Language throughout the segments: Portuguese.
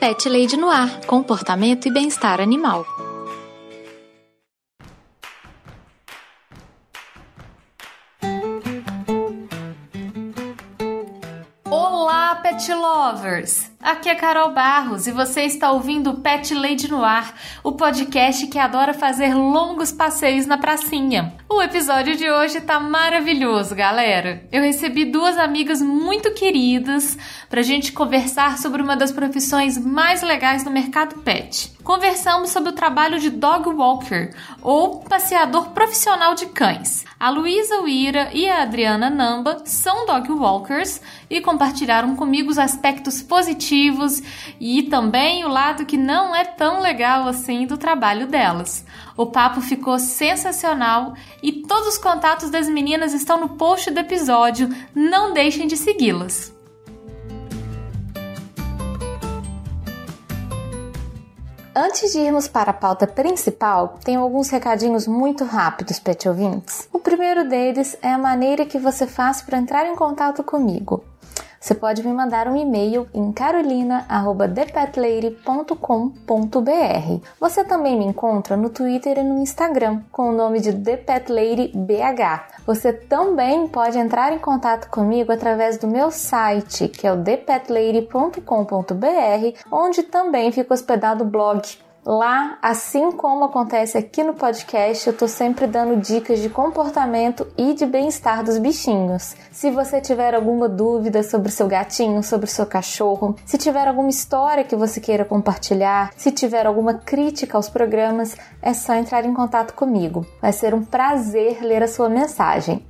Pet Lady no Ar Comportamento e Bem-Estar Animal. Olá, pet lovers! Aqui é Carol Barros e você está ouvindo Pet Lady no Ar, o podcast que adora fazer longos passeios na pracinha. O episódio de hoje tá maravilhoso, galera. Eu recebi duas amigas muito queridas pra gente conversar sobre uma das profissões mais legais do mercado pet. Conversamos sobre o trabalho de dog walker, ou passeador profissional de cães. A Luísa Uira e a Adriana Namba são dog walkers e compartilharam comigo os aspectos positivos e também o lado que não é tão legal assim do trabalho delas. O papo ficou sensacional e todos os contatos das meninas estão no post do episódio. Não deixem de segui-las. Antes de irmos para a pauta principal, tenho alguns recadinhos muito rápidos, pet ouvintes. O primeiro deles é a maneira que você faz para entrar em contato comigo. Você pode me mandar um e-mail em carolina@thepetlady.com.br. Você também me encontra no Twitter e no Instagram com o nome de ThePetLadyBH. Você também pode entrar em contato comigo através do meu site, que é o thepetlady.com.br, onde também fica hospedado o blog Lá, assim como acontece aqui no podcast, eu tô sempre dando dicas de comportamento e de bem-estar dos bichinhos. Se você tiver alguma dúvida sobre seu gatinho, sobre seu cachorro, se tiver alguma história que você queira compartilhar, se tiver alguma crítica aos programas, é só entrar em contato comigo. Vai ser um prazer ler a sua mensagem.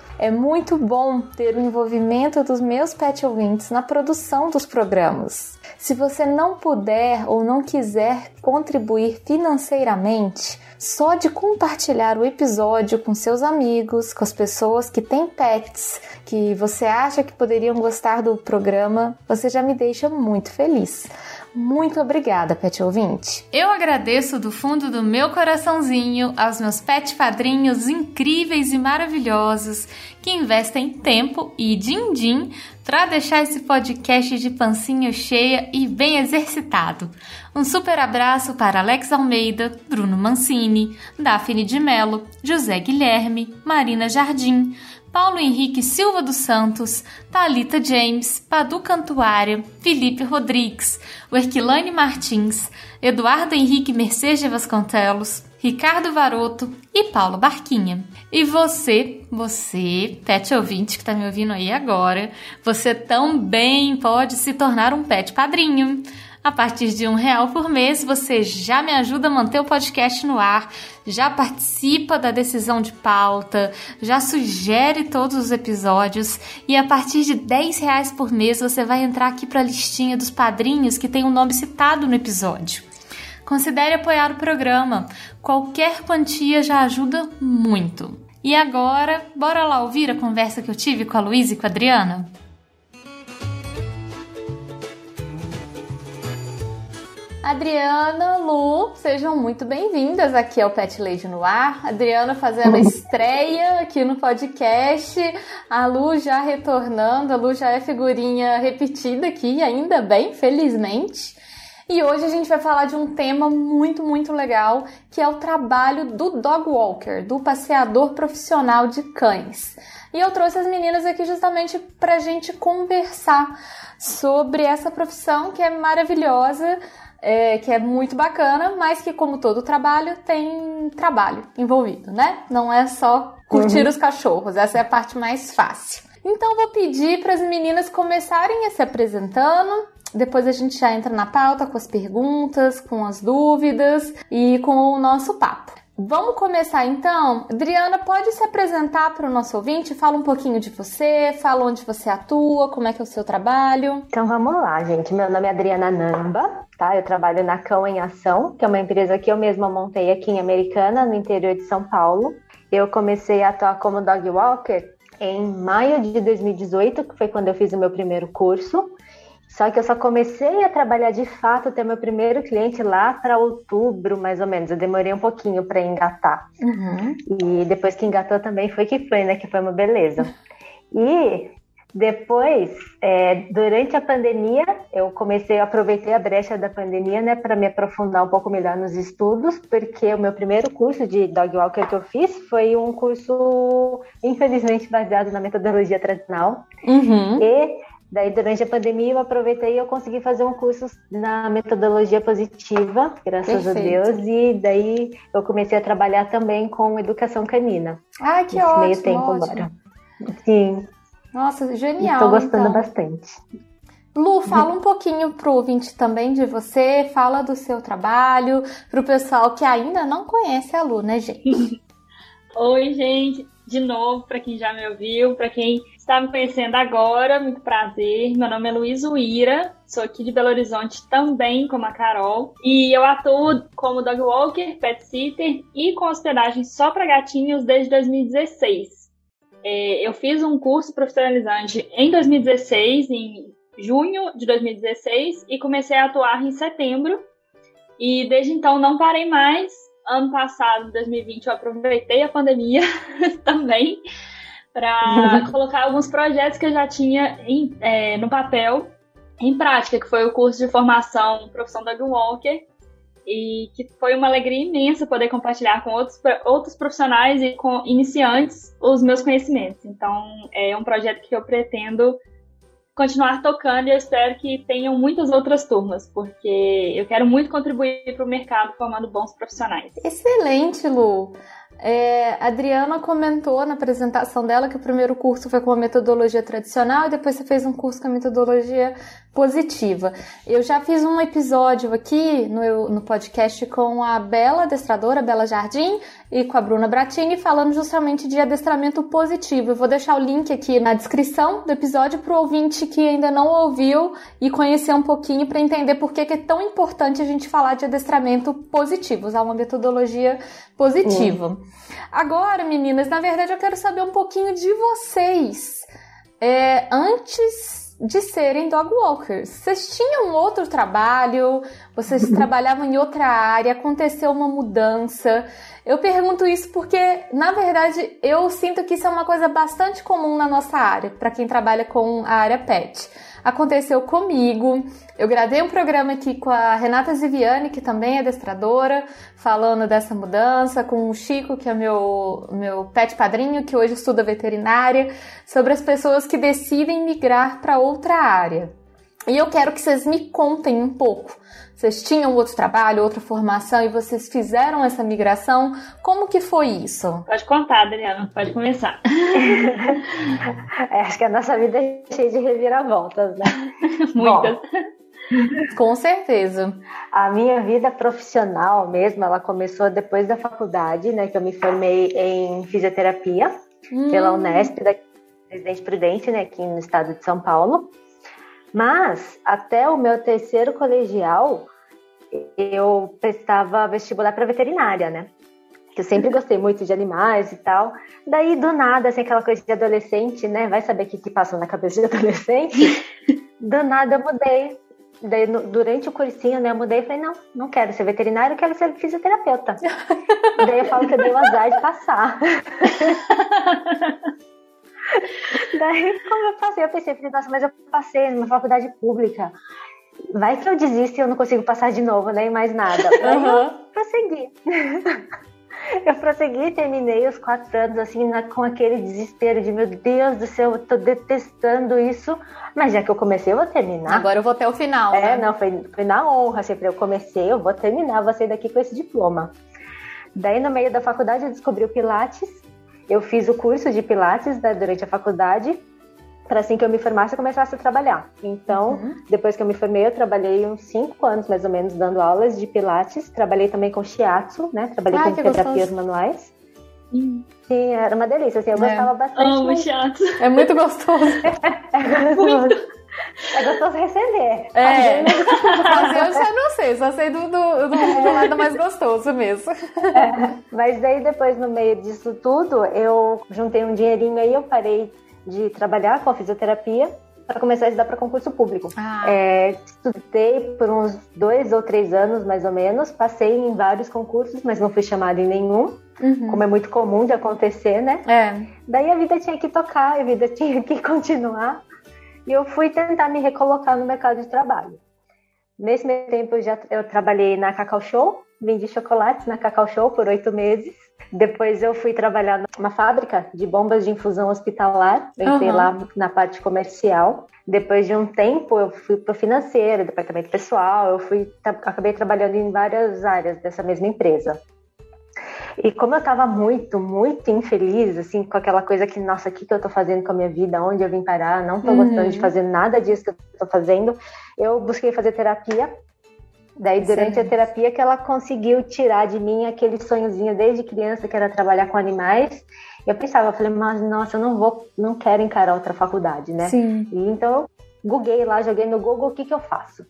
É muito bom ter o envolvimento dos meus pet ouvintes na produção dos programas. Se você não puder ou não quiser contribuir financeiramente, só de compartilhar o episódio com seus amigos, com as pessoas que têm pets, que você acha que poderiam gostar do programa, você já me deixa muito feliz. Muito obrigada, pet ouvinte. Eu agradeço do fundo do meu coraçãozinho aos meus pet padrinhos incríveis e maravilhosos que investem tempo e din-din para deixar esse podcast de pancinha cheia e bem exercitado. Um super abraço para Alex Almeida, Bruno Mancini, Daphne de Mello, José Guilherme, Marina Jardim, Paulo Henrique Silva dos Santos, Talita James, Padu Cantuária, Felipe Rodrigues, Werquilane Martins, Eduardo Henrique Mercedes Vasconcelos, Ricardo Varoto e Paulo Barquinha. E você, você, pet ouvinte que está me ouvindo aí agora, você também pode se tornar um pet padrinho. A partir de um real por mês, você já me ajuda a manter o podcast no ar, já participa da decisão de pauta, já sugere todos os episódios e a partir de 10 reais por mês você vai entrar aqui para a listinha dos padrinhos que tem o um nome citado no episódio. Considere apoiar o programa. Qualquer quantia já ajuda muito. E agora, bora lá ouvir a conversa que eu tive com a Luísa e com a Adriana? Adriana, Lu, sejam muito bem-vindas aqui ao Pet Lady no Ar. Adriana fazendo a estreia aqui no podcast. A Lu já retornando, a Lu já é figurinha repetida aqui, ainda bem, felizmente. E hoje a gente vai falar de um tema muito, muito legal, que é o trabalho do dog walker, do passeador profissional de cães. E eu trouxe as meninas aqui justamente para a gente conversar sobre essa profissão que é maravilhosa, é, que é muito bacana, mas que, como todo trabalho, tem trabalho envolvido, né? Não é só curtir uhum. os cachorros, essa é a parte mais fácil. Então, vou pedir para as meninas começarem a se apresentando. Depois a gente já entra na pauta com as perguntas, com as dúvidas e com o nosso papo. Vamos começar então? Adriana, pode se apresentar para o nosso ouvinte? Fala um pouquinho de você, fala onde você atua, como é que é o seu trabalho. Então vamos lá, gente. Meu nome é Adriana Namba, tá? Eu trabalho na Cão em Ação, que é uma empresa que eu mesma montei aqui em Americana, no interior de São Paulo. Eu comecei a atuar como dog walker em maio de 2018, que foi quando eu fiz o meu primeiro curso. Só que eu só comecei a trabalhar de fato, ter meu primeiro cliente lá para outubro, mais ou menos. Eu demorei um pouquinho para engatar. Uhum. E depois que engatou também foi que foi, né? Que foi uma beleza. E depois, é, durante a pandemia, eu comecei, aproveitei a brecha da pandemia, né, para me aprofundar um pouco melhor nos estudos, porque o meu primeiro curso de dog walker que eu fiz foi um curso, infelizmente, baseado na metodologia tradicional. Uhum. E Daí, durante a pandemia, eu aproveitei e eu consegui fazer um curso na metodologia positiva, graças Perfeito. a Deus, e daí eu comecei a trabalhar também com educação canina. Ah, que ótimo! meio tempo ótimo. agora. Sim. Nossa, genial. Estou gostando então. bastante. Lu, fala um pouquinho pro ouvinte também de você, fala do seu trabalho, pro pessoal que ainda não conhece a Lu, né, gente? Oi, gente, de novo, para quem já me ouviu, para quem está me conhecendo agora, muito prazer. Meu nome é Luiz Uira, sou aqui de Belo Horizonte também, como a Carol. E eu atuo como dog walker, pet sitter e com hospedagem só para gatinhos desde 2016. É, eu fiz um curso profissionalizante em 2016, em junho de 2016, e comecei a atuar em setembro. E desde então não parei mais. Ano passado, 2020, eu aproveitei a pandemia também para colocar alguns projetos que eu já tinha em, é, no papel em prática, que foi o curso de formação profissão da Walker, e que foi uma alegria imensa poder compartilhar com outros, outros profissionais e com iniciantes os meus conhecimentos. Então, é um projeto que eu pretendo continuar tocando e eu espero que tenham muitas outras turmas, porque eu quero muito contribuir para o mercado formando bons profissionais. Excelente, Lu! É, a Adriana comentou na apresentação dela que o primeiro curso foi com a metodologia tradicional e depois você fez um curso com a metodologia positiva. Eu já fiz um episódio aqui no, no podcast com a Bela adestradora, Bela Jardim, e com a Bruna Bratini, falando justamente de adestramento positivo. Eu vou deixar o link aqui na descrição do episódio para o ouvinte que ainda não ouviu e conhecer um pouquinho para entender por que, que, é tão importante a gente falar de adestramento positivo, usar uma metodologia positiva. Agora, meninas, na verdade eu quero saber um pouquinho de vocês. É, antes de serem dog walkers. Vocês tinham outro trabalho, vocês trabalhavam em outra área, aconteceu uma mudança. Eu pergunto isso porque, na verdade, eu sinto que isso é uma coisa bastante comum na nossa área, para quem trabalha com a área pet aconteceu comigo. Eu gravei um programa aqui com a Renata Ziviani, que também é adestradora, falando dessa mudança, com o Chico, que é meu, meu pet padrinho, que hoje estuda veterinária, sobre as pessoas que decidem migrar para outra área. E eu quero que vocês me contem um pouco. Vocês tinham outro trabalho, outra formação e vocês fizeram essa migração? Como que foi isso? Pode contar, Adriana, pode começar. é, acho que a nossa vida é cheia de reviravoltas, né? Muitas. Com certeza. A minha vida profissional mesmo, ela começou depois da faculdade, né? Que eu me formei em fisioterapia hum. pela Unesp, da Presidente Prudente, né? Aqui no estado de São Paulo. Mas até o meu terceiro colegial, eu prestava vestibular para veterinária, né? Que eu sempre gostei muito de animais e tal. Daí, do nada, assim, aquela coisa de adolescente, né? Vai saber o que, que passa na cabeça de adolescente. do nada eu mudei. Daí, no, durante o cursinho, né, eu mudei e falei, não, não quero ser veterinário, eu quero ser fisioterapeuta. Daí eu falo que eu dei o azar de passar. Daí, como eu passei, eu pensei, nossa, mas eu passei numa faculdade pública. Vai que eu desisto e eu não consigo passar de novo, nem mais nada. Uhum. eu prossegui. eu prossegui, terminei os quatro anos assim, na, com aquele desespero de meu Deus do céu, eu tô detestando isso. Mas já que eu comecei, eu vou terminar. Agora eu vou até o final. É, né? não, foi, foi na honra. Sempre eu comecei, eu vou terminar, vou sair daqui com esse diploma. Daí, no meio da faculdade, eu descobri o Pilates eu fiz o curso de Pilates né, durante a faculdade para assim que eu me formasse eu começasse a trabalhar. Então, uhum. depois que eu me formei, eu trabalhei uns cinco anos mais ou menos dando aulas de pilates. Trabalhei também com shiatsu, né? Trabalhei com terapias gostoso. manuais. Sim, era uma delícia, assim, eu é. gostava bastante. Amo mas... shiatsu. É muito gostoso. é gostoso. É gostoso receber. É. Fazer eu já não sei, só sei do, do, do, do lado mais gostoso mesmo. É. Mas daí depois, no meio disso tudo, eu juntei um dinheirinho aí, eu parei de trabalhar com a fisioterapia para começar a estudar para concurso público. Ah. É, estudei por uns dois ou três anos, mais ou menos. Passei em vários concursos, mas não fui chamada em nenhum. Uhum. Como é muito comum de acontecer, né? É. Daí a vida tinha que tocar, a vida tinha que continuar. E eu fui tentar me recolocar no mercado de trabalho. Nesse meio tempo eu já eu trabalhei na Cacau Show, vendi chocolates na Cacau Show por oito meses. Depois eu fui trabalhar numa fábrica de bombas de infusão hospitalar. Eu entrei uhum. lá na parte comercial. Depois de um tempo eu fui para o financeiro, departamento pessoal. Eu fui acabei trabalhando em várias áreas dessa mesma empresa. E como eu estava muito, muito infeliz, assim, com aquela coisa que, nossa, o que, que eu estou fazendo com a minha vida? Onde eu vim parar? Não estou uhum. gostando de fazer nada disso que eu estou fazendo. Eu busquei fazer terapia. Daí, durante Sim. a terapia, que ela conseguiu tirar de mim aquele sonhozinho desde criança, que era trabalhar com animais. Eu pensava, eu falei, mas nossa, eu não vou, não quero encarar outra faculdade, né? Sim. E, então, googlei lá, joguei no Google o que, que eu faço.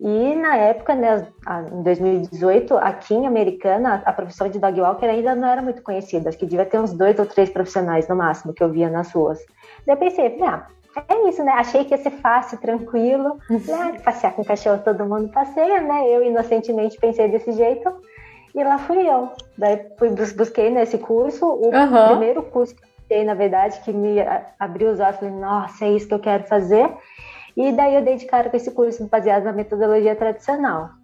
E na época, né, em 2018, aqui em Americana, a profissão de dog walker ainda não era muito conhecida. Acho que devia ter uns dois ou três profissionais no máximo que eu via nas ruas. Daí eu pensei, ah, é isso, né? Achei que ia ser fácil, tranquilo. Né? Passear com cachorro todo mundo passeia, né? Eu inocentemente pensei desse jeito. E lá fui eu. Daí fui, busquei nesse curso, o uhum. primeiro curso que eu fiz, na verdade, que me abriu os olhos. Falei, nossa, é isso que eu quero fazer. E daí eu dei de cara com esse curso baseado na metodologia tradicional.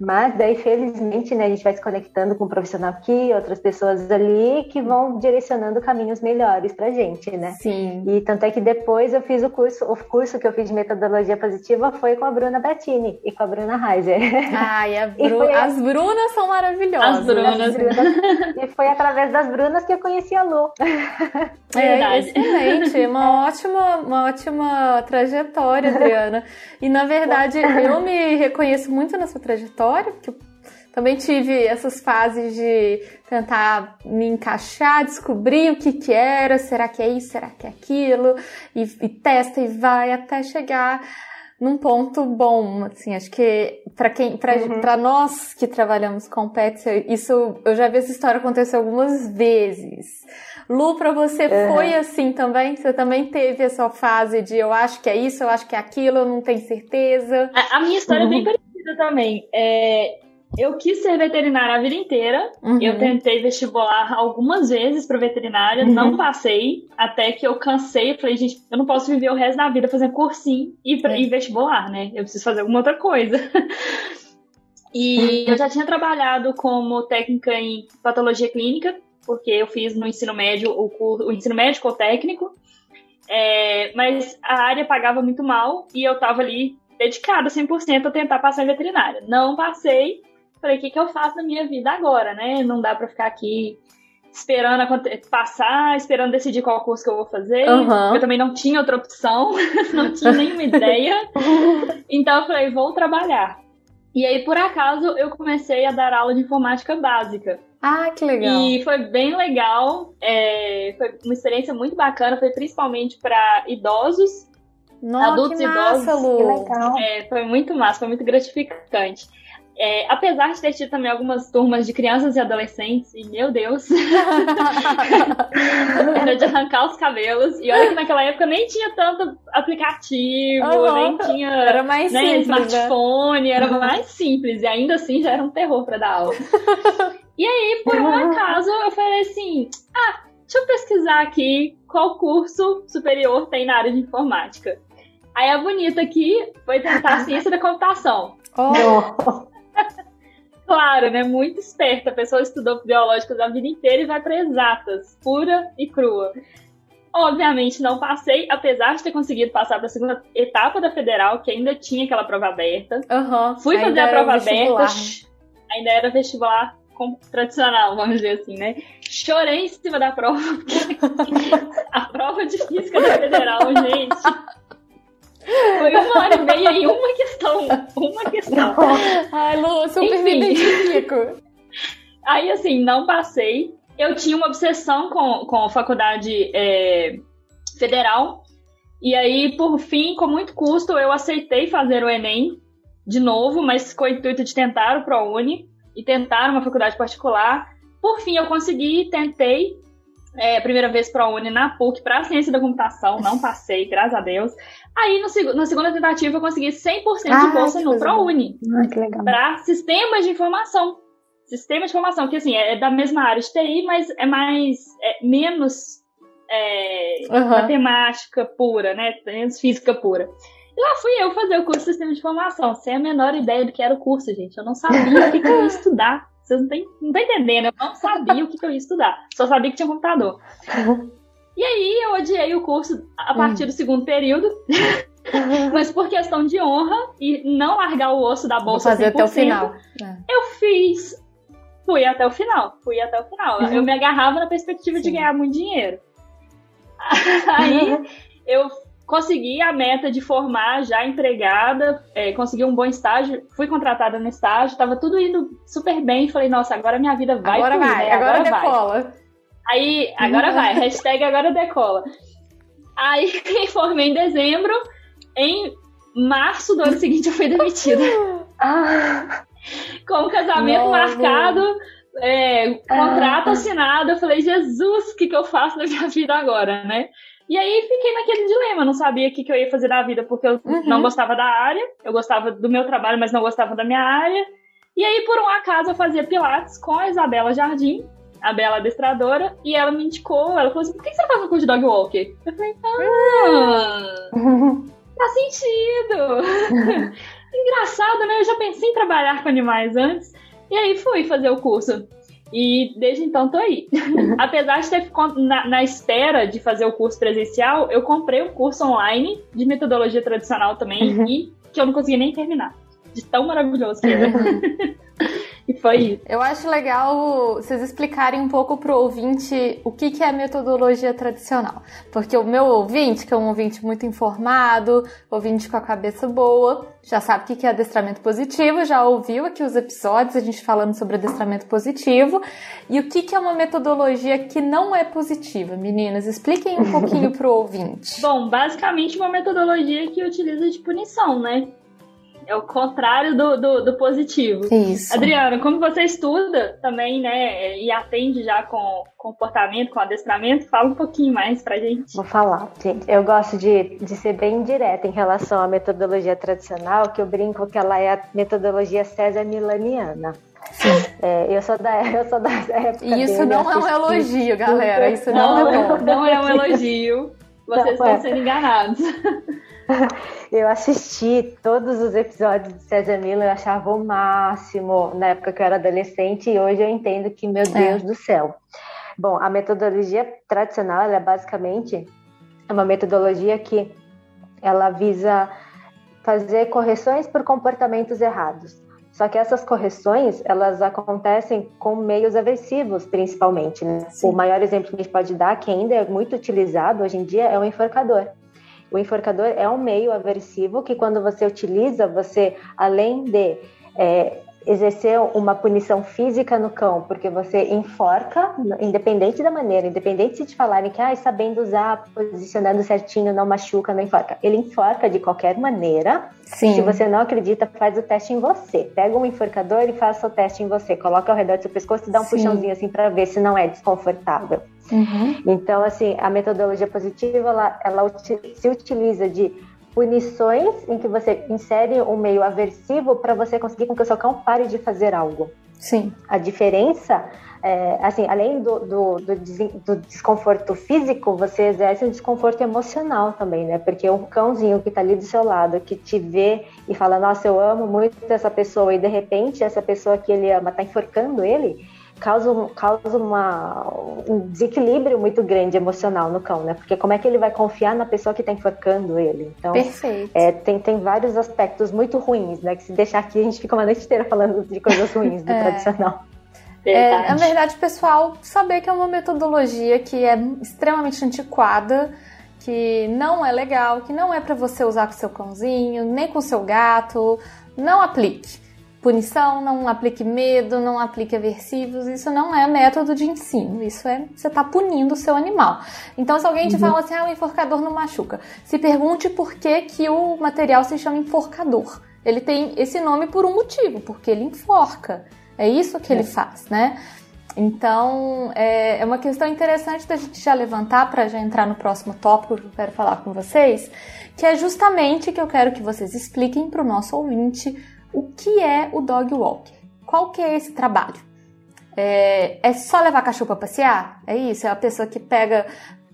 Mas daí, felizmente, né, a gente vai se conectando com um profissional aqui, outras pessoas ali, que vão direcionando caminhos melhores pra gente, né? Sim. E tanto é que depois eu fiz o curso, o curso que eu fiz de metodologia positiva foi com a Bruna Bettini e com a Bruna Heiser. Ai, a Bru... a... as Brunas são maravilhosas. As Brunas. As Brunas. e foi através das Brunas que eu conheci a Lu. É, excelente, uma ótima, uma ótima trajetória, Adriana. E na verdade, eu me reconheço muito na sua trajetória, porque eu também tive essas fases de tentar me encaixar, descobrir o que que era, será que é isso, será que é aquilo, e, e testa e vai até chegar num ponto bom, assim, acho que para quem, para uhum. nós que trabalhamos com pets, isso eu já vi essa história acontecer algumas vezes. Lu, para você uhum. foi assim também? Você também teve essa fase de eu acho que é isso, eu acho que é aquilo, eu não tenho certeza? A, a minha história uhum. é bem uhum. Parecida também. É, eu quis ser veterinária a vida inteira. Uhum. Eu tentei vestibular algumas vezes para veterinária, uhum. não passei, até que eu cansei. Falei, gente, eu não posso viver o resto da vida fazendo cursinho e, pra, é. e vestibular, né? Eu preciso fazer alguma outra coisa. e eu já tinha trabalhado como técnica em patologia clínica, porque eu fiz no ensino médio o, curso, o ensino médico ou técnico. É, mas a área pagava muito mal e eu tava ali dedicada 100% a tentar passar em veterinária. Não passei, Falei, o que, que eu faço na minha vida agora, né? Não dá pra ficar aqui esperando passar, esperando decidir qual curso que eu vou fazer. Uhum. Eu também não tinha outra opção, não tinha nenhuma ideia. Então eu falei, vou trabalhar. E aí, por acaso, eu comecei a dar aula de informática básica. Ah, que legal. E foi bem legal. É, foi uma experiência muito bacana. Foi principalmente para idosos, Nossa, adultos que massa, idosos. Que legal. É, foi muito massa, foi muito gratificante. É, apesar de ter tido também algumas turmas de crianças e adolescentes, e meu Deus, era de arrancar os cabelos. E olha que naquela época nem tinha tanto aplicativo, uhum. nem tinha era mais né, simples, né? smartphone, né? era uhum. mais simples. E ainda assim já era um terror para dar aula. e aí, por um acaso, eu falei assim: ah, deixa eu pesquisar aqui qual curso superior tem na área de informática. Aí a bonita aqui foi tentar ciência da computação. Oh. claro, né? Muito esperta. A pessoa estudou biológicas a vida inteira e vai para exatas, pura e crua. Obviamente não passei, apesar de ter conseguido passar para a segunda etapa da federal, que ainda tinha aquela prova aberta. Uhum, Fui fazer a prova aberta, ainda era vestibular tradicional, vamos dizer assim, né? Chorei em cima da prova, porque a prova de física da federal, gente. Foi uma hora e meia em uma questão. Uma questão. Ai, Lu, super Enfim. me identifico. Aí, assim, não passei. Eu tinha uma obsessão com, com a faculdade é, federal. E aí, por fim, com muito custo, eu aceitei fazer o Enem de novo, mas com o intuito de tentar o ProUni e tentar uma faculdade particular. Por fim, eu consegui, tentei. É, primeira vez ProUni na PUC para ciência da computação, não passei, graças a Deus. Aí, no, na segunda tentativa, eu consegui 100% ah, de bolsa no ProUni. Para sistemas de informação. Sistema de informação, que assim, é da mesma área de TI, mas é mais. É menos é, uhum. matemática pura, né? Menos física pura. E lá fui eu fazer o curso de sistema de informação, sem a menor ideia do que era o curso, gente. Eu não sabia o que, que eu ia estudar. Vocês não estão não entendendo, eu não sabia o que, que eu ia estudar. Só sabia que tinha computador. E aí eu odiei o curso a partir do segundo período. Mas por questão de honra e não largar o osso da bolsa Vou fazer até o final. É. Eu fiz. Fui até o final. Fui até o final. Uhum. Eu me agarrava na perspectiva Sim. de ganhar muito dinheiro. Aí eu consegui a meta de formar já empregada, é, consegui um bom estágio, fui contratada no estágio, tava tudo indo super bem. Falei, nossa, agora minha vida vai Agora fluir, vai, né? agora, agora decola. Aí, agora vai, hashtag agora decola. Aí formei em dezembro, em março do ano seguinte eu fui demitida. Ah. Com o casamento marcado, é, contrato ah. assinado, eu falei, Jesus, o que, que eu faço na minha vida agora, né? E aí fiquei naquele dilema, não sabia o que, que eu ia fazer da vida, porque eu uhum. não gostava da área, eu gostava do meu trabalho, mas não gostava da minha área. E aí, por um acaso, eu fazia Pilates com a Isabela Jardim, a bela adestradora, e ela me indicou, ela falou assim, por que você faz um curso de dog walker? Eu falei, ah, faz sentido. Engraçado, né? Eu já pensei em trabalhar com animais antes, e aí fui fazer o curso. E desde então tô aí. Apesar de ter na, na espera de fazer o curso presencial, eu comprei um curso online de metodologia tradicional também uhum. e que eu não consegui nem terminar. De tão maravilhoso que era. E foi isso. Eu acho legal vocês explicarem um pouco pro ouvinte o que, que é metodologia tradicional. Porque o meu ouvinte, que é um ouvinte muito informado, ouvinte com a cabeça boa, já sabe o que, que é adestramento positivo, já ouviu aqui os episódios, a gente falando sobre adestramento positivo. E o que, que é uma metodologia que não é positiva? Meninas, expliquem um pouquinho pro ouvinte. Bom, basicamente uma metodologia que utiliza de punição, né? É o contrário do, do, do, positivo. Isso. Adriana, como você estuda também, né, e atende já com comportamento, com adestramento, fala um pouquinho mais pra gente. Vou falar, gente. Eu gosto de, de ser bem direta em relação à metodologia tradicional, que eu brinco que ela é a metodologia César Milaniana. É, eu sou da, eu sou da época. Isso dele, não é um elogio, galera. Isso não, não é bom. Não é um elogio. Vocês não, estão é. sendo enganados. eu assisti todos os episódios de César Miller, eu achava o máximo na época que eu era adolescente e hoje eu entendo que, meu é. Deus é. do céu. Bom, a metodologia tradicional, ela é basicamente uma metodologia que ela visa fazer correções por comportamentos errados. Só que essas correções, elas acontecem com meios aversivos, principalmente. Né? O maior exemplo que a gente pode dar, que ainda é muito utilizado hoje em dia, é o enforcador. O enforcador é um meio aversivo que, quando você utiliza, você, além de é, exercer uma punição física no cão, porque você enforca, independente da maneira, independente se te falarem que, ah, sabendo usar, posicionando certinho, não machuca, não enforca. Ele enforca de qualquer maneira. Sim. Se você não acredita, faz o teste em você. Pega um enforcador e faça o teste em você. Coloca ao redor do seu pescoço e dá um Sim. puxãozinho assim para ver se não é desconfortável. Uhum. Então, assim, a metodologia positiva, ela, ela se utiliza de punições em que você insere um meio aversivo para você conseguir com que o seu cão pare de fazer algo. Sim. A diferença, é, assim, além do, do, do, do, desconforto físico, você exerce um desconforto emocional também, né? Porque um cãozinho que está ali do seu lado, que te vê e fala, nossa, eu amo muito essa pessoa, e de repente essa pessoa que ele ama está enforcando ele, causa, causa uma, um desequilíbrio muito grande emocional no cão, né? Porque como é que ele vai confiar na pessoa que está enforcando ele? Então, Perfeito. É, tem, tem vários aspectos muito ruins, né? Que se deixar aqui a gente fica uma noite inteira falando de coisas ruins do é. tradicional. É, na verdade, pessoal, saber que é uma metodologia que é extremamente antiquada, que não é legal, que não é para você usar com seu cãozinho, nem com seu gato, não aplique. Punição, não aplique medo, não aplique aversivos, isso não é método de ensino, isso é você está punindo o seu animal. Então, se alguém te uhum. fala assim, ah, o enforcador não machuca, se pergunte por que, que o material se chama enforcador. Ele tem esse nome por um motivo, porque ele enforca. É isso que é. ele faz, né? Então, é, é uma questão interessante da gente já levantar para já entrar no próximo tópico que eu quero falar com vocês, que é justamente que eu quero que vocês expliquem para o nosso ouvinte o que é o dog walker. Qual que é esse trabalho? É, é só levar cachorro para passear? É isso? É a pessoa que pega,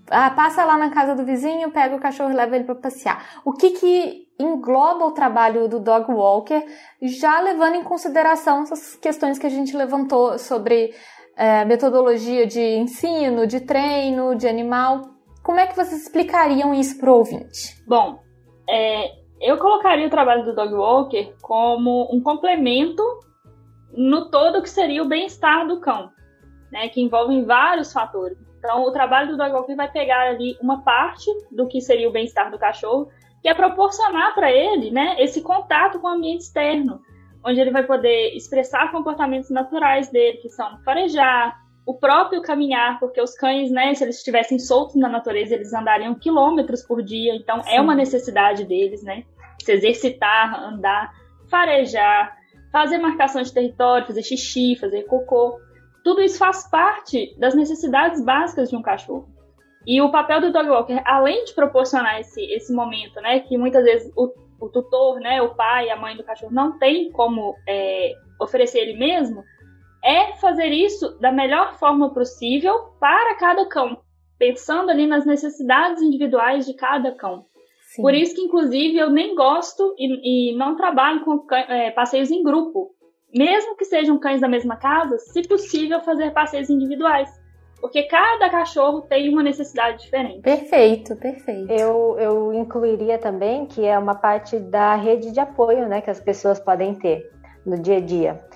ah, passa lá na casa do vizinho, pega o cachorro e leva ele para passear. O que que engloba o trabalho do dog walker, já levando em consideração essas questões que a gente levantou sobre é, metodologia de ensino, de treino, de animal. Como é que vocês explicariam isso para o ouvinte? Bom, é, eu colocaria o trabalho do dog walker como um complemento no todo que seria o bem-estar do cão, né, que envolve vários fatores. Então, o trabalho do dog walker vai pegar ali uma parte do que seria o bem-estar do cachorro, que é proporcionar para ele, né, esse contato com o ambiente externo, onde ele vai poder expressar comportamentos naturais dele, que são farejar, o próprio caminhar, porque os cães, né, se eles estivessem soltos na natureza, eles andariam quilômetros por dia, então Sim. é uma necessidade deles, né? Se exercitar, andar, farejar, fazer marcação de território, fazer xixi, fazer cocô. Tudo isso faz parte das necessidades básicas de um cachorro. E o papel do dog walker, além de proporcionar esse, esse momento, né, que muitas vezes o o tutor, né, o pai, a mãe do cachorro não tem como é, oferecer ele mesmo, é fazer isso da melhor forma possível para cada cão, pensando ali nas necessidades individuais de cada cão. Sim. Por isso que, inclusive, eu nem gosto e, e não trabalho com é, passeios em grupo. Mesmo que sejam cães da mesma casa, se possível, fazer passeios individuais. Porque cada cachorro tem uma necessidade diferente. Perfeito, perfeito. Eu, eu incluiria também que é uma parte da rede de apoio né, que as pessoas podem ter no dia a dia.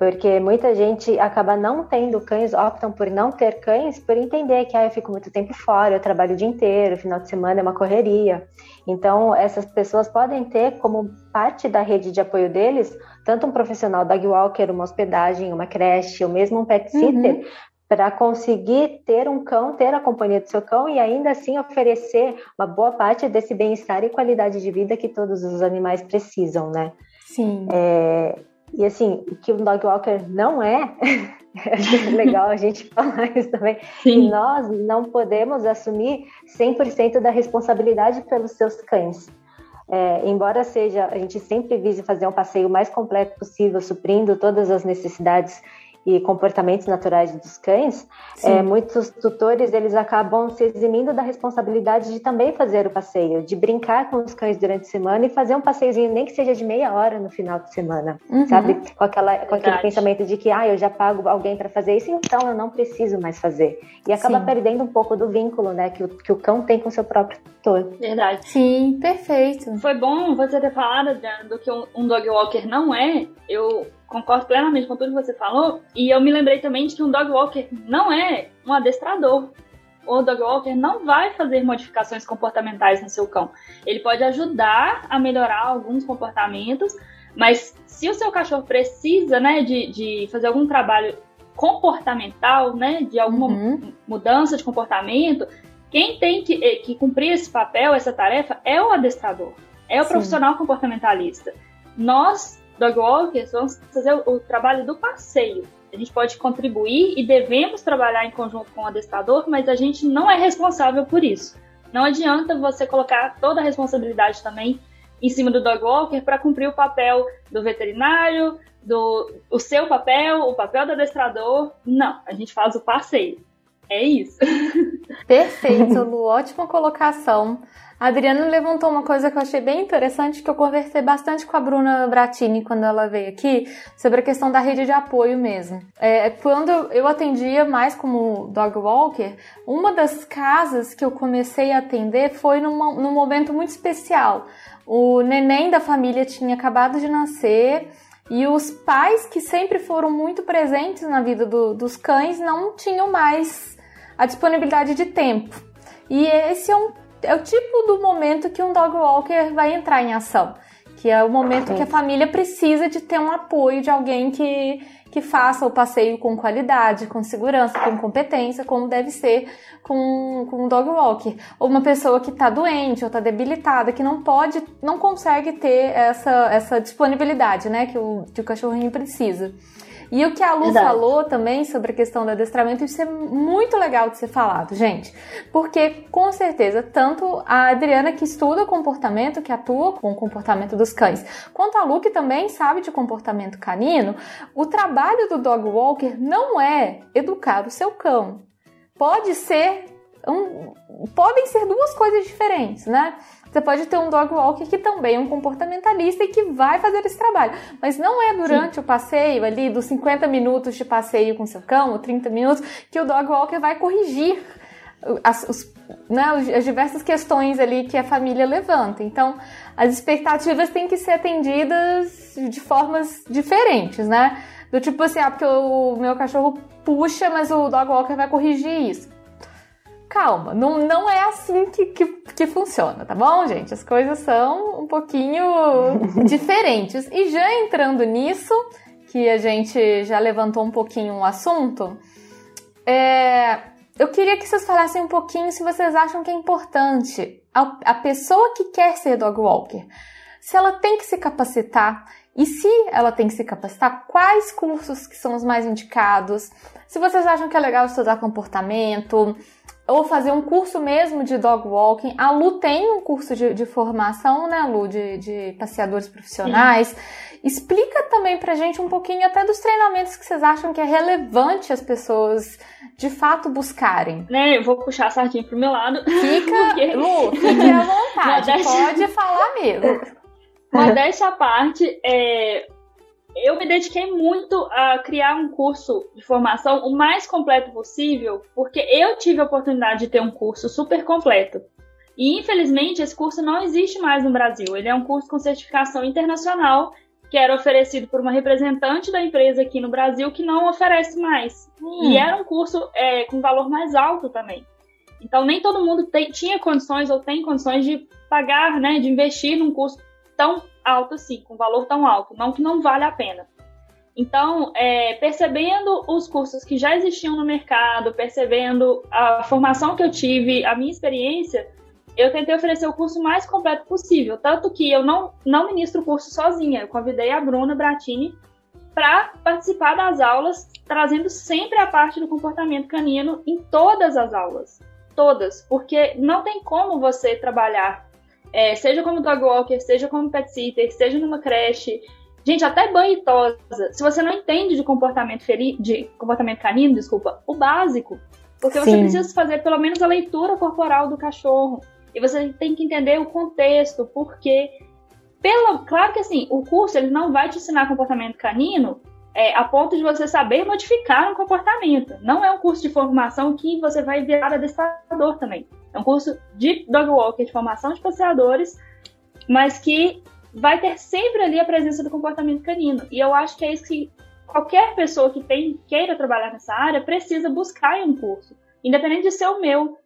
Porque muita gente acaba não tendo cães, optam por não ter cães, por entender que ah, eu fico muito tempo fora, eu trabalho o dia inteiro, final de semana é uma correria. Então, essas pessoas podem ter como parte da rede de apoio deles, tanto um profissional dog walker, uma hospedagem, uma creche, ou mesmo um pet sitter, uhum para conseguir ter um cão, ter a companhia do seu cão e ainda assim oferecer uma boa parte desse bem-estar e qualidade de vida que todos os animais precisam, né? Sim. É, e assim, o que o dog walker não é, acho legal a gente falar isso também, Sim. que nós não podemos assumir 100% da responsabilidade pelos seus cães. É, embora seja, a gente sempre vise fazer um passeio mais completo possível, suprindo todas as necessidades e comportamentos naturais dos cães, é, muitos tutores eles acabam se eximindo da responsabilidade de também fazer o passeio, de brincar com os cães durante a semana e fazer um passeiozinho, nem que seja de meia hora no final de semana, uhum. sabe? Com, aquela, com aquele pensamento de que ah, eu já pago alguém para fazer isso, então eu não preciso mais fazer. E acaba Sim. perdendo um pouco do vínculo né, que, o, que o cão tem com o seu próprio tutor. Verdade. Sim, perfeito. Foi bom você ter falado do que um, um dog walker não é. Eu concordo plenamente com tudo que você falou. E eu me lembrei também de que um dog walker não é um adestrador. O dog walker não vai fazer modificações comportamentais no seu cão. Ele pode ajudar a melhorar alguns comportamentos, mas se o seu cachorro precisa, né, de, de fazer algum trabalho comportamental, né, de alguma uhum. mudança de comportamento, quem tem que, eh, que, cumprir esse papel, essa tarefa, é o adestrador, é o Sim. profissional comportamentalista. Nós dog walkers, vamos fazer o, o trabalho do passeio. A gente pode contribuir e devemos trabalhar em conjunto com o adestrador, mas a gente não é responsável por isso. Não adianta você colocar toda a responsabilidade também em cima do dog walker para cumprir o papel do veterinário, do o seu papel, o papel do adestrador. Não, a gente faz o passeio. É isso. Perfeito, Lu. Ótima colocação. A Adriana levantou uma coisa que eu achei bem interessante, que eu conversei bastante com a Bruna Bratini quando ela veio aqui, sobre a questão da rede de apoio mesmo. É, quando eu atendia mais como dog walker, uma das casas que eu comecei a atender foi numa, num momento muito especial. O neném da família tinha acabado de nascer E os pais que sempre foram muito presentes na vida do, dos cães não tinham mais a disponibilidade de tempo. E esse é, um, é o tipo do momento que um dog walker vai entrar em ação, que é o momento que a família precisa de ter um apoio de alguém que, que faça o passeio com qualidade, com segurança, com competência, como deve ser com, com um dog walker. Ou uma pessoa que está doente ou está debilitada, que não pode, não consegue ter essa, essa disponibilidade, né, que o, que o cachorrinho precisa. E o que a Lu Exato. falou também sobre a questão do adestramento, isso é muito legal de ser falado, gente. Porque, com certeza, tanto a Adriana que estuda comportamento, que atua com o comportamento dos cães, quanto a Lu que também sabe de comportamento canino, o trabalho do dog walker não é educar o seu cão. Pode ser um, podem ser duas coisas diferentes, né? Você pode ter um dog walker que também é um comportamentalista e que vai fazer esse trabalho, mas não é durante Sim. o passeio ali dos 50 minutos de passeio com seu cão, ou 30 minutos, que o dog walker vai corrigir as, os, né, as diversas questões ali que a família levanta. Então, as expectativas têm que ser atendidas de formas diferentes, né? Do tipo assim, ah, porque o meu cachorro puxa, mas o dog walker vai corrigir isso calma, não, não é assim que, que, que, funciona, tá bom, gente? As coisas são um pouquinho diferentes. E já entrando nisso, que a gente já levantou um pouquinho o assunto, é, eu queria que vocês falassem um pouquinho se vocês acham que é importante a, a pessoa que quer ser dog walker, se ela tem que se capacitar e se ela tem que se capacitar, quais cursos que são os mais indicados? Se vocês acham que é legal estudar comportamento, ou fazer um curso mesmo de dog walking. A Lu tem um curso de, de formação, né, Lu, de, de passeadores profissionais. Sim. Explica também pra gente um pouquinho até dos treinamentos que vocês acham que é relevante as pessoas de fato buscarem. Né, eu vou puxar a sardinha pro meu lado. Fica, porque... Lu, fique à vontade, pode falar mesmo. Modéstia à parte, é, eu me dediquei muito a criar um curso de formação o mais completo possível, porque eu tive a oportunidade de ter um curso super completo. E infelizmente esse curso não existe mais no Brasil. Ele é um curso com certificação internacional que era oferecido por uma representante da empresa aqui no Brasil que não oferece mais. Hum. E era um curso é, com valor mais alto também. Então nem todo mundo tem, tinha condições ou tem condições de pagar, né, de investir num curso tão alto assim, com valor tão alto, não que não vale a pena. Então, é, percebendo os cursos que já existiam no mercado, percebendo a formação que eu tive, a minha experiência, eu tentei oferecer o curso mais completo possível. Tanto que eu não, não ministro o curso sozinha. Eu convidei a Bruna Bratini para participar das aulas, trazendo sempre a parte do comportamento canino em todas as aulas. Todas. Porque não tem como você trabalhar é, seja como dog walker, seja como pet sitter, seja numa creche. Gente, até banho e tosa. Se você não entende de comportamento feri de comportamento canino, desculpa, o básico. Porque Sim. você precisa fazer pelo menos a leitura corporal do cachorro. E você tem que entender o contexto, porque pelo, claro que assim, o curso ele não vai te ensinar comportamento canino é, a ponto de você saber modificar um comportamento. Não é um curso de formação que você vai virar adestrador também. É um curso de dog walker, de formação de passeadores, mas que vai ter sempre ali a presença do comportamento canino. E eu acho que é isso que qualquer pessoa que tem, queira trabalhar nessa área precisa buscar em um curso, independente de ser o meu.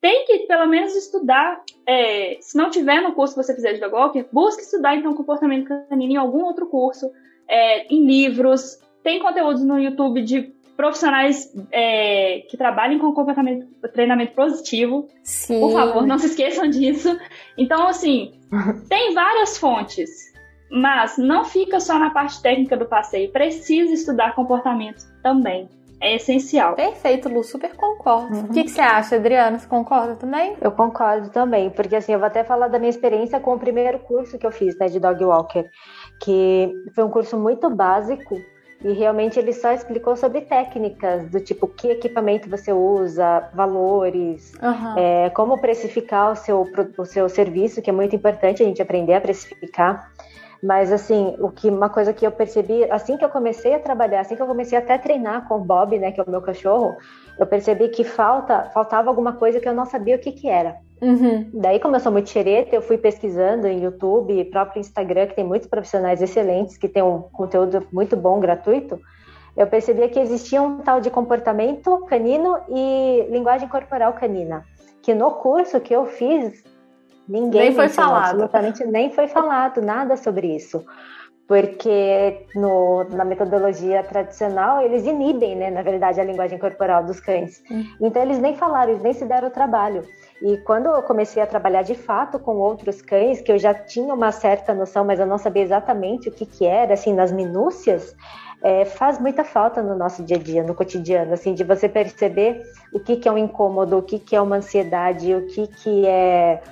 Tem que pelo menos estudar. É, se não tiver no curso que você fizer de dog walker, busque estudar então comportamento canino em algum outro curso, é, em livros. Tem conteúdos no YouTube de profissionais é, que trabalhem com comportamento, treinamento positivo. Sim. Por favor, não se esqueçam disso. Então, assim, tem várias fontes, mas não fica só na parte técnica do passeio. Precisa estudar comportamento também. É essencial. Perfeito, Lu, super concordo. Uhum. O que, que, você acha, Adriana? Você concorda também? Eu concordo também, porque assim, eu vou até falar da minha experiência com o primeiro curso que eu fiz, né, de Dog Walker, que foi um curso muito básico, e realmente ele só explicou sobre técnicas, do tipo que equipamento você usa, valores, uhum. é, como precificar o seu, o seu serviço, que é muito importante a gente aprender a precificar. Mas assim, o que uma coisa que eu percebi, assim que eu comecei a trabalhar, assim que eu comecei até a treinar com o Bob, né, que é o meu cachorro, eu percebi que falta, faltava alguma coisa que eu não sabia o que que era. Uhum. Daí, como eu sou muito xereta, eu fui pesquisando em YouTube, próprio Instagram, que tem muitos profissionais excelentes, que tem um conteúdo muito bom, gratuito. Eu percebia que existia um tal de comportamento canino e linguagem corporal canina, que no curso que eu fiz, ninguém nem foi falado. absolutamente nem foi falado nada sobre isso porque no, na metodologia tradicional eles inibem, né, na verdade, a linguagem corporal dos cães. Uhum. Então eles nem falaram, eles nem se deram o trabalho. E quando eu comecei a trabalhar de fato com outros cães, que eu já tinha uma certa noção, mas eu não sabia exatamente o que, que era, assim, nas minúcias, é, faz muita falta no nosso dia a dia, no cotidiano, assim, de você perceber o que, que é um incômodo, o que, que é uma ansiedade, o que, que é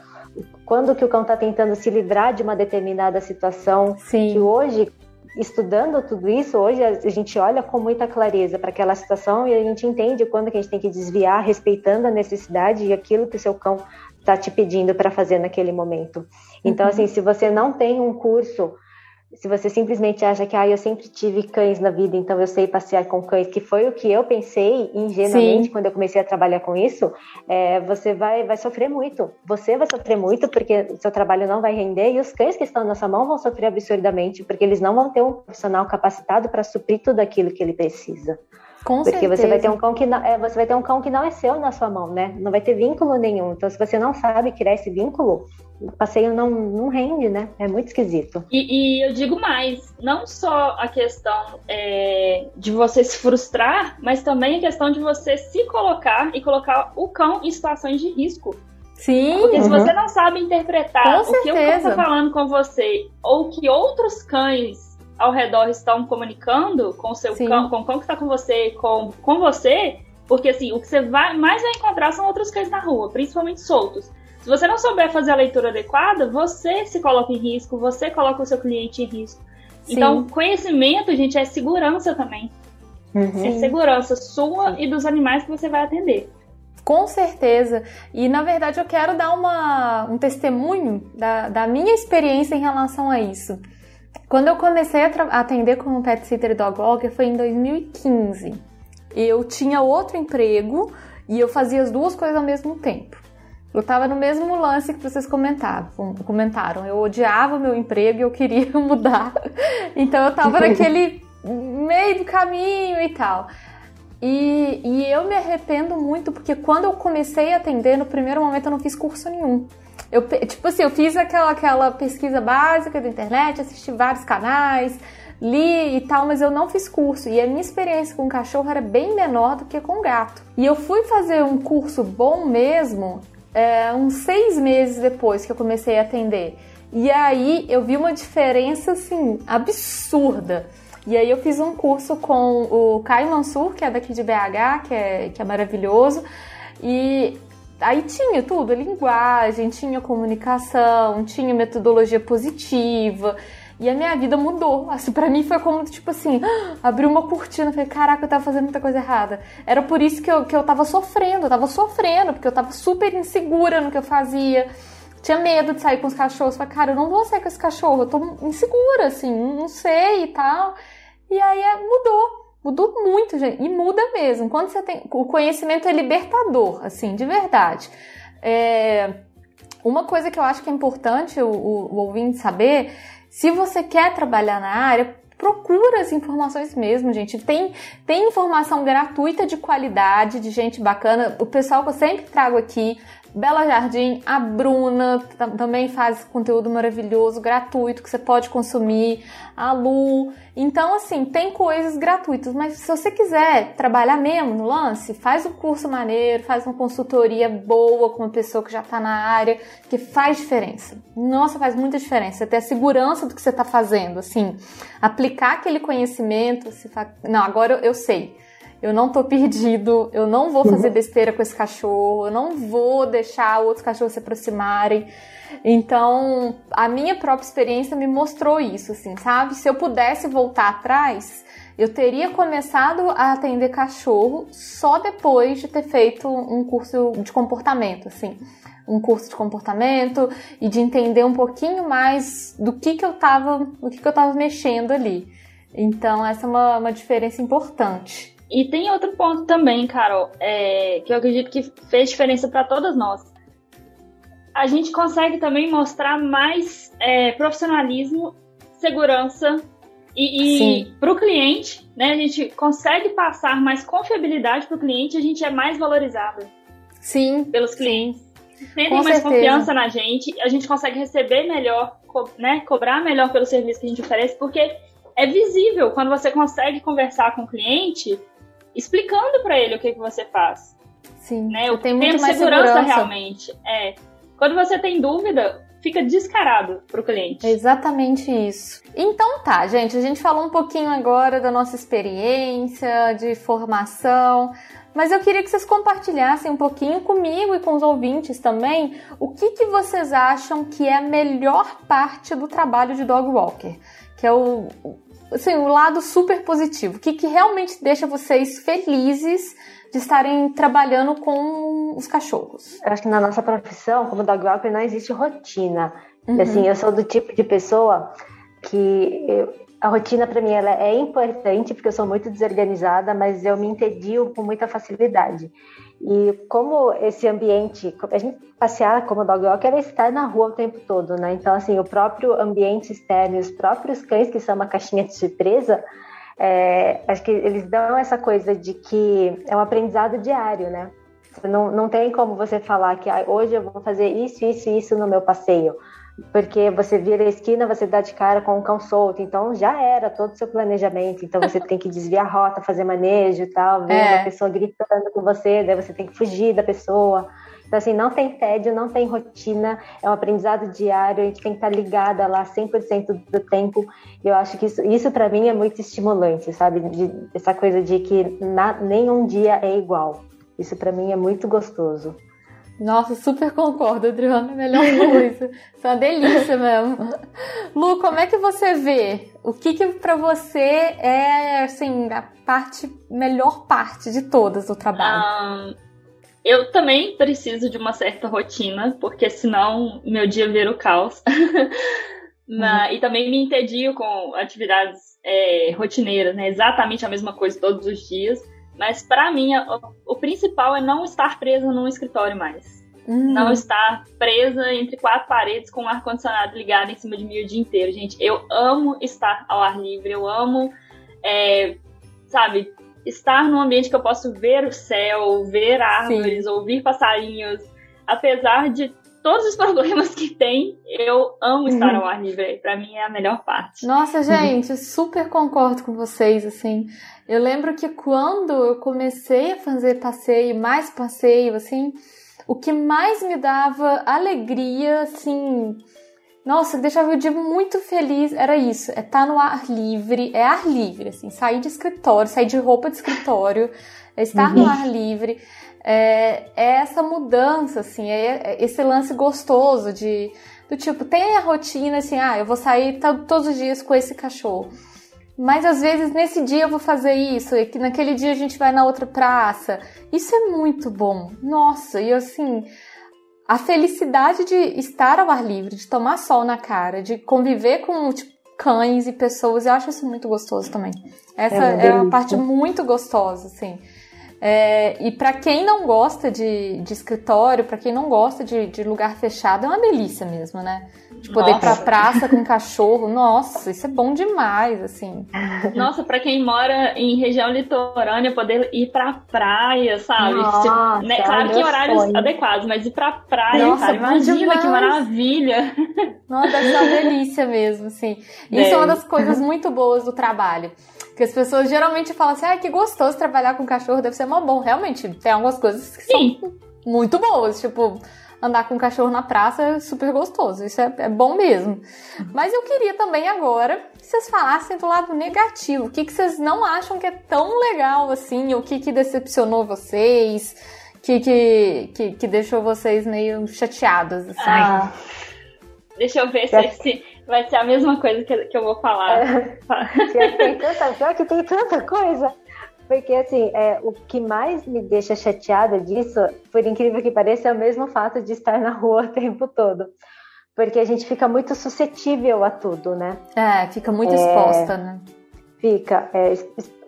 quando que o cão está tentando se livrar de uma determinada situação, Sim. que hoje estudando tudo isso, hoje a gente olha com muita clareza para aquela situação e a gente entende quando que a gente tem que desviar, respeitando a necessidade e aquilo que o seu cão está te pedindo para fazer naquele momento. Então, uhum. assim, se você não tem um curso se você simplesmente acha que ah, eu sempre tive cães na vida, então eu sei passear com cães, que foi o que eu pensei ingenuamente Sim. quando eu comecei a trabalhar com isso, é, você vai, vai sofrer muito. Você vai sofrer muito porque o seu trabalho não vai render e os cães que estão na sua mão vão sofrer absurdamente porque eles não vão ter um profissional capacitado para suprir tudo aquilo que ele precisa. Com Porque certeza. você vai ter um cão que não, é, você vai ter um cão que não é seu na sua mão, né? Não vai ter vínculo nenhum. Então, se você não sabe criar esse vínculo, o passeio não, não rende, né? É muito esquisito. E, e eu digo mais, não só a questão é, de você se frustrar, mas também a questão de você se colocar e colocar o cão em situações de risco. Sim. Porque uhum. se você não sabe interpretar o que o cão está falando com você, ou que outros cães ao redor estão comunicando com o seu Sim. cão, com o cão que está com você, com, com você, porque assim, o que você vai, mais vai encontrar são outros cães na rua, principalmente soltos. Se você não souber fazer a leitura adequada, você se coloca em risco, você coloca o seu cliente em risco. Sim. Então, conhecimento, gente, é segurança também. Uhum. É segurança sua e dos animais que você vai atender. Com certeza. E na verdade eu quero dar uma, um testemunho da, da minha experiência em relação a isso. Quando eu comecei a atender como pet sitter e dog walker foi em 2015. Eu tinha outro emprego e eu fazia as duas coisas ao mesmo tempo. Eu tava no mesmo lance que vocês comentavam, comentaram. Eu odiava meu emprego e eu queria mudar. Então eu tava naquele meio do caminho e tal. E, e eu me arrependo muito porque quando eu comecei a atender, no primeiro momento eu não fiz curso nenhum. Eu, tipo assim, eu fiz aquela, aquela pesquisa básica da internet, assisti vários canais, li e tal, mas eu não fiz curso. E a minha experiência com cachorro era bem menor do que com gato. E eu fui fazer um curso bom mesmo é, uns seis meses depois que eu comecei a atender. E aí eu vi uma diferença assim absurda. E aí eu fiz um curso com o Caio Mansur, que é daqui de BH, que é, que é maravilhoso. E Aí tinha tudo, linguagem, tinha comunicação, tinha metodologia positiva. E a minha vida mudou. Assim, para mim foi como, tipo assim, abriu uma cortina. Falei, caraca, eu tava fazendo muita coisa errada. Era por isso que eu, que eu tava sofrendo. Eu tava sofrendo, porque eu tava super insegura no que eu fazia. Tinha medo de sair com os cachorros. Falei, cara, eu não vou sair com esse cachorro. Eu tô insegura, assim, não sei e tal. E aí é, mudou. Mudou muito, gente. E muda mesmo. Quando você tem. O conhecimento é libertador, assim, de verdade. É... Uma coisa que eu acho que é importante o, o, o ouvinte saber: se você quer trabalhar na área, procura as informações mesmo, gente. Tem, tem informação gratuita de qualidade, de gente bacana. O pessoal que eu sempre trago aqui, Bela Jardim, a Bruna também faz conteúdo maravilhoso, gratuito, que você pode consumir, a Lu. Então, assim, tem coisas gratuitas, mas se você quiser trabalhar mesmo no lance, faz um curso maneiro, faz uma consultoria boa com uma pessoa que já está na área, que faz diferença. Nossa, faz muita diferença. Ter a segurança do que você está fazendo, assim, aplicar aquele conhecimento. Se fa... Não, agora eu sei eu não tô perdido, eu não vou fazer uhum. besteira com esse cachorro, eu não vou deixar outros cachorros se aproximarem. Então, a minha própria experiência me mostrou isso, assim, sabe? Se eu pudesse voltar atrás, eu teria começado a atender cachorro só depois de ter feito um curso de comportamento, assim. Um curso de comportamento e de entender um pouquinho mais do que que eu tava, do que que eu tava mexendo ali. Então, essa é uma, uma diferença importante. E tem outro ponto também, Carol, é, que eu acredito que fez diferença para todas nós. a gente consegue também mostrar mais é, profissionalismo, segurança e, e para o cliente, né? A gente consegue passar mais confiabilidade para o cliente, a gente é mais valorizado. Sim. Pelos clientes. Sentem mais certeza. confiança na gente, a gente consegue receber melhor, né? Cobrar melhor pelo serviço que a gente oferece, porque é visível quando você consegue conversar com o cliente explicando para ele o que, que você faz. Sim. Né? Eu tenho muito mais segurança, segurança realmente. É. Quando você tem dúvida, fica descarado para o cliente. exatamente isso. Então tá, gente, a gente falou um pouquinho agora da nossa experiência, de formação, mas eu queria que vocês compartilhassem um pouquinho comigo e com os ouvintes também o que, que vocês acham que é a melhor parte do trabalho de dog walker, que é o, assim, o lado super positivo, o que, que realmente deixa vocês felizes de estarem trabalhando com os cachorros? Eu acho que na nossa profissão, como dog walker, não existe rotina. Uhum. Assim, eu sou do tipo de pessoa que eu, a rotina para mim ela é importante porque eu sou muito desorganizada, mas eu me entedio com muita facilidade. E como esse ambiente, a gente passear como dog walker é estar na rua o tempo todo, né? Então assim, o próprio ambiente externo, os próprios cães que são uma caixinha de surpresa, é, acho que eles dão essa coisa de que é um aprendizado diário, né? Não, não tem como você falar que ah, hoje eu vou fazer isso, isso isso no meu passeio. Porque você vira a esquina, você dá de cara com um cão solto, então já era todo o seu planejamento. Então você tem que desviar a rota, fazer manejo e tal, ver é. uma pessoa gritando com você, daí você tem que fugir da pessoa. Então, assim, não tem tédio, não tem rotina, é um aprendizado diário, a gente tem que estar ligada lá 100% do tempo. E eu acho que isso, isso para mim é muito estimulante, sabe? De, essa coisa de que na, nenhum dia é igual. Isso para mim é muito gostoso. Nossa, super concordo, Adriana, melhor coisa. Isso é uma delícia mesmo. Lu, como é que você vê? O que que para você é, assim, a parte, melhor parte de todas do trabalho? Um eu também preciso de uma certa rotina, porque senão meu dia vira o caos. Na, uhum. E também me entedio com atividades é, rotineiras, né? Exatamente a mesma coisa todos os dias. Mas para mim, o, o, principal é não estar presa num escritório mais. Uhum. Não estar presa entre quatro paredes com o ar-condicionado ligado em cima de mim o dia inteiro, gente. Eu amo estar ao ar livre, eu amo, é, sabe, estar num ambiente que eu posso ver o céu, ver árvores, Sim. ouvir passarinhos, apesar de todos os problemas que tem, eu amo estar ao ar livre. Para mim é a melhor parte. Nossa, gente, super concordo com vocês, assim. Eu lembro que quando eu comecei a fazer passeio, mais passeio, assim, o que mais me dava alegria, assim, nossa, deixava o dia muito feliz. Era isso, é estar tá no ar livre, é ar livre, assim, sair de escritório, sair de roupa de escritório, é estar uhum. no ar livre. É, é, essa mudança, assim, é, é esse lance gostoso de do tipo, tem a rotina assim, ah, eu vou sair todos os dias com esse cachorro. Mas às vezes nesse dia eu vou fazer isso, e que naquele dia a gente vai na outra praça. Isso é muito bom. Nossa, e assim, a felicidade de estar ao ar livre, de tomar sol na cara, de conviver com tipo, cães e pessoas, eu acho isso muito gostoso também. Essa é, é uma parte muito gostosa, assim. É, e para quem não gosta de, de escritório, para quem não gosta de, de, lugar fechado, é uma delícia mesmo, né? De poder Nossa. ir pra praça com cachorro. Nossa, isso é bom demais, assim. Nossa, para quem mora em região litorânea, poder ir pra praia, sabe? Nossa, tipo, né? Claro que em horários sonho. adequados, mas ir pra praia, Nossa, cara, imagina que maravilha. Nossa, deve ser uma delícia mesmo, assim. Isso é uma das coisas muito boas do trabalho. Porque as pessoas geralmente falam assim, ah, que gostoso trabalhar com cachorro, deve ser mó bom. Realmente, tem algumas coisas que Sim. são muito boas, tipo, andar com cachorro na praça é super gostoso, isso é, é, bom mesmo. Mas eu queria também agora que vocês falassem do lado negativo, o que, que vocês não acham que é tão legal assim, o que, que decepcionou vocês, que, que, que, que deixou vocês meio chateados, assim. Ah, deixa eu ver se vai ser a mesma coisa que, que eu vou falar. É, tem tanta, pior que tem tanta coisa. Porque, assim, é, o que mais me deixa chateada disso, por incrível que pareça, é o mesmo fato de estar na rua o tempo todo. Porque a gente fica muito suscetível a tudo, né? É, fica muito é... exposta, né? Fica. É,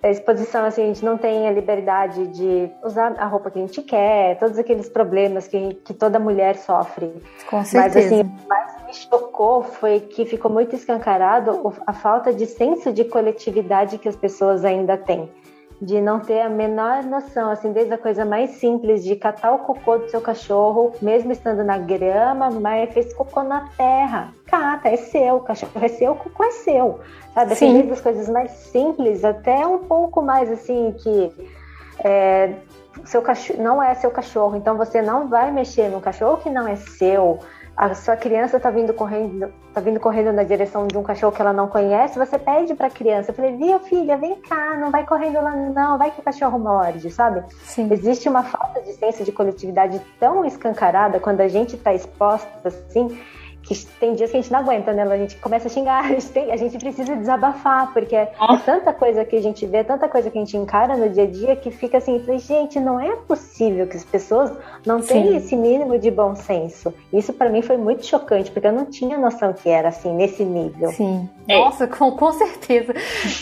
a exposição, assim, a gente não tem a liberdade de usar a roupa que a gente quer, todos aqueles problemas que, que toda mulher sofre. Com certeza. Mas, assim, o que mais me chocou foi que ficou muito escancarado a falta de senso de coletividade que as pessoas ainda têm de não ter a menor noção, assim, desde a coisa mais simples de catar o cocô do seu cachorro, mesmo estando na grama, mas fez cocô na terra. Cata, é seu, o cachorro é seu, o cocô é seu. Sabe? Assim, desde as coisas mais simples até um pouco mais assim que é, seu cachorro não é seu cachorro, então você não vai mexer no cachorro que não é seu a sua criança está vindo correndo, tá vindo correndo na direção de um cachorro que ela não conhece, você pede para a criança, eu falei, viu filha, vem cá, não vai correndo lá não, vai que o cachorro morde, sabe? Sim. Existe uma falta de senso de coletividade tão escancarada quando a gente está exposta assim, que tem dias que a gente não aguenta, né? A gente começa a xingar, a gente, tem, a gente precisa desabafar, porque é tanta coisa que a gente vê, tanta coisa que a gente encara no dia a dia que fica assim, gente, não é possível que as pessoas não tenham esse mínimo de bom senso. Isso para mim foi muito chocante, porque eu não tinha noção que era assim, nesse nível. Sim. É. Nossa, com, com certeza.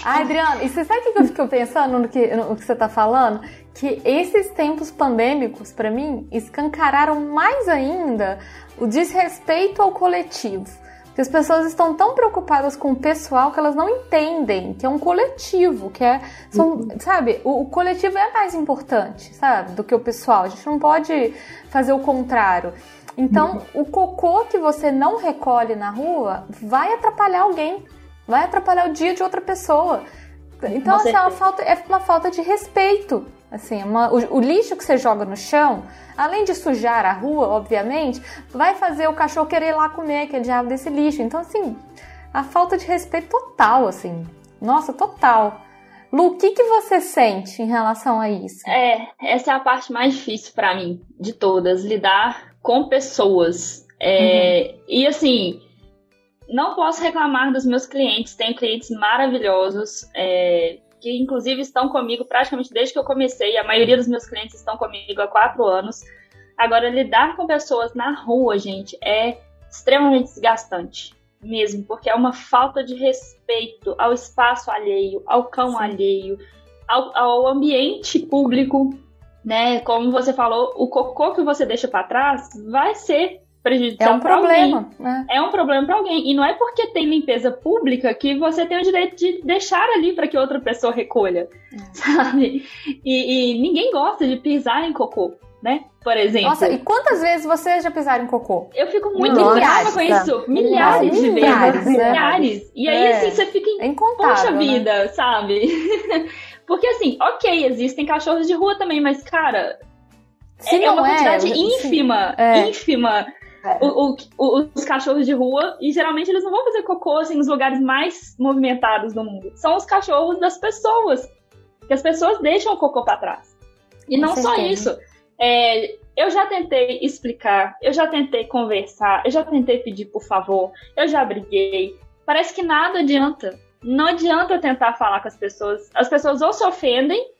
Ah, Adriana, e você sabe o que eu fico pensando no que, no que você tá falando? Que esses tempos pandêmicos, para mim, escancararam mais ainda o desrespeito ao coletivo. Que as pessoas estão tão preocupadas com o pessoal que elas não entendem que é um coletivo, que é, são, uhum. sabe, o, o, coletivo é mais importante, sabe, do que o pessoal. A gente não pode fazer o contrário. Então, uhum. o cocô que você não recolhe na rua vai atrapalhar alguém, vai atrapalhar o dia de outra pessoa. Então, assim, é, uma falta, é uma falta de respeito Assim, uma, o, o, lixo que você joga no chão, além de sujar a rua, obviamente, vai fazer o cachorro querer ir lá comer aquele diabo desse lixo. Então, assim, a falta de respeito total, assim. Nossa, total. Lu, o que, que você sente em relação a isso? É, essa é a parte mais difícil para mim de todas, lidar com pessoas. É, uhum. E assim, não posso reclamar dos meus clientes, tenho clientes maravilhosos. É, que inclusive estão comigo praticamente desde que eu comecei. A maioria dos meus clientes estão comigo há quatro anos. Agora, lidar com pessoas na rua, gente, é extremamente desgastante mesmo, porque é uma falta de respeito ao espaço alheio, ao cão Sim. alheio, ao, ao, ambiente público, né? Como você falou, o cocô que você deixa para trás vai ser prejudicial é um problema. Né? É um problema para alguém. E não é porque tem limpeza pública que você tem o direito de deixar ali para que outra pessoa recolha, é. sabe? E, e, ninguém gosta de pisar em cocô. Né? Por exemplo. Nossa, e quantas vezes você já pisaram em cocô? Eu fico muito brava com isso. Milhares, de vezes. Milhares. E aí, é. assim, você fica em. É Poxa né? vida, sabe? Porque, assim, ok, existem cachorros de rua também, mas, cara, Se é uma é, quantidade ínfima, é. ínfima o, o, os cachorros de rua, e geralmente eles não vão fazer cocô assim, nos lugares mais movimentados do mundo. São os cachorros das pessoas. Que as pessoas deixam o cocô para trás. E Com não certeza. só isso. É, eu já tentei explicar, eu já tentei conversar, eu já tentei pedir por favor, eu já briguei. Parece que nada adianta. Não adianta tentar falar com as pessoas. As pessoas ou se ofendem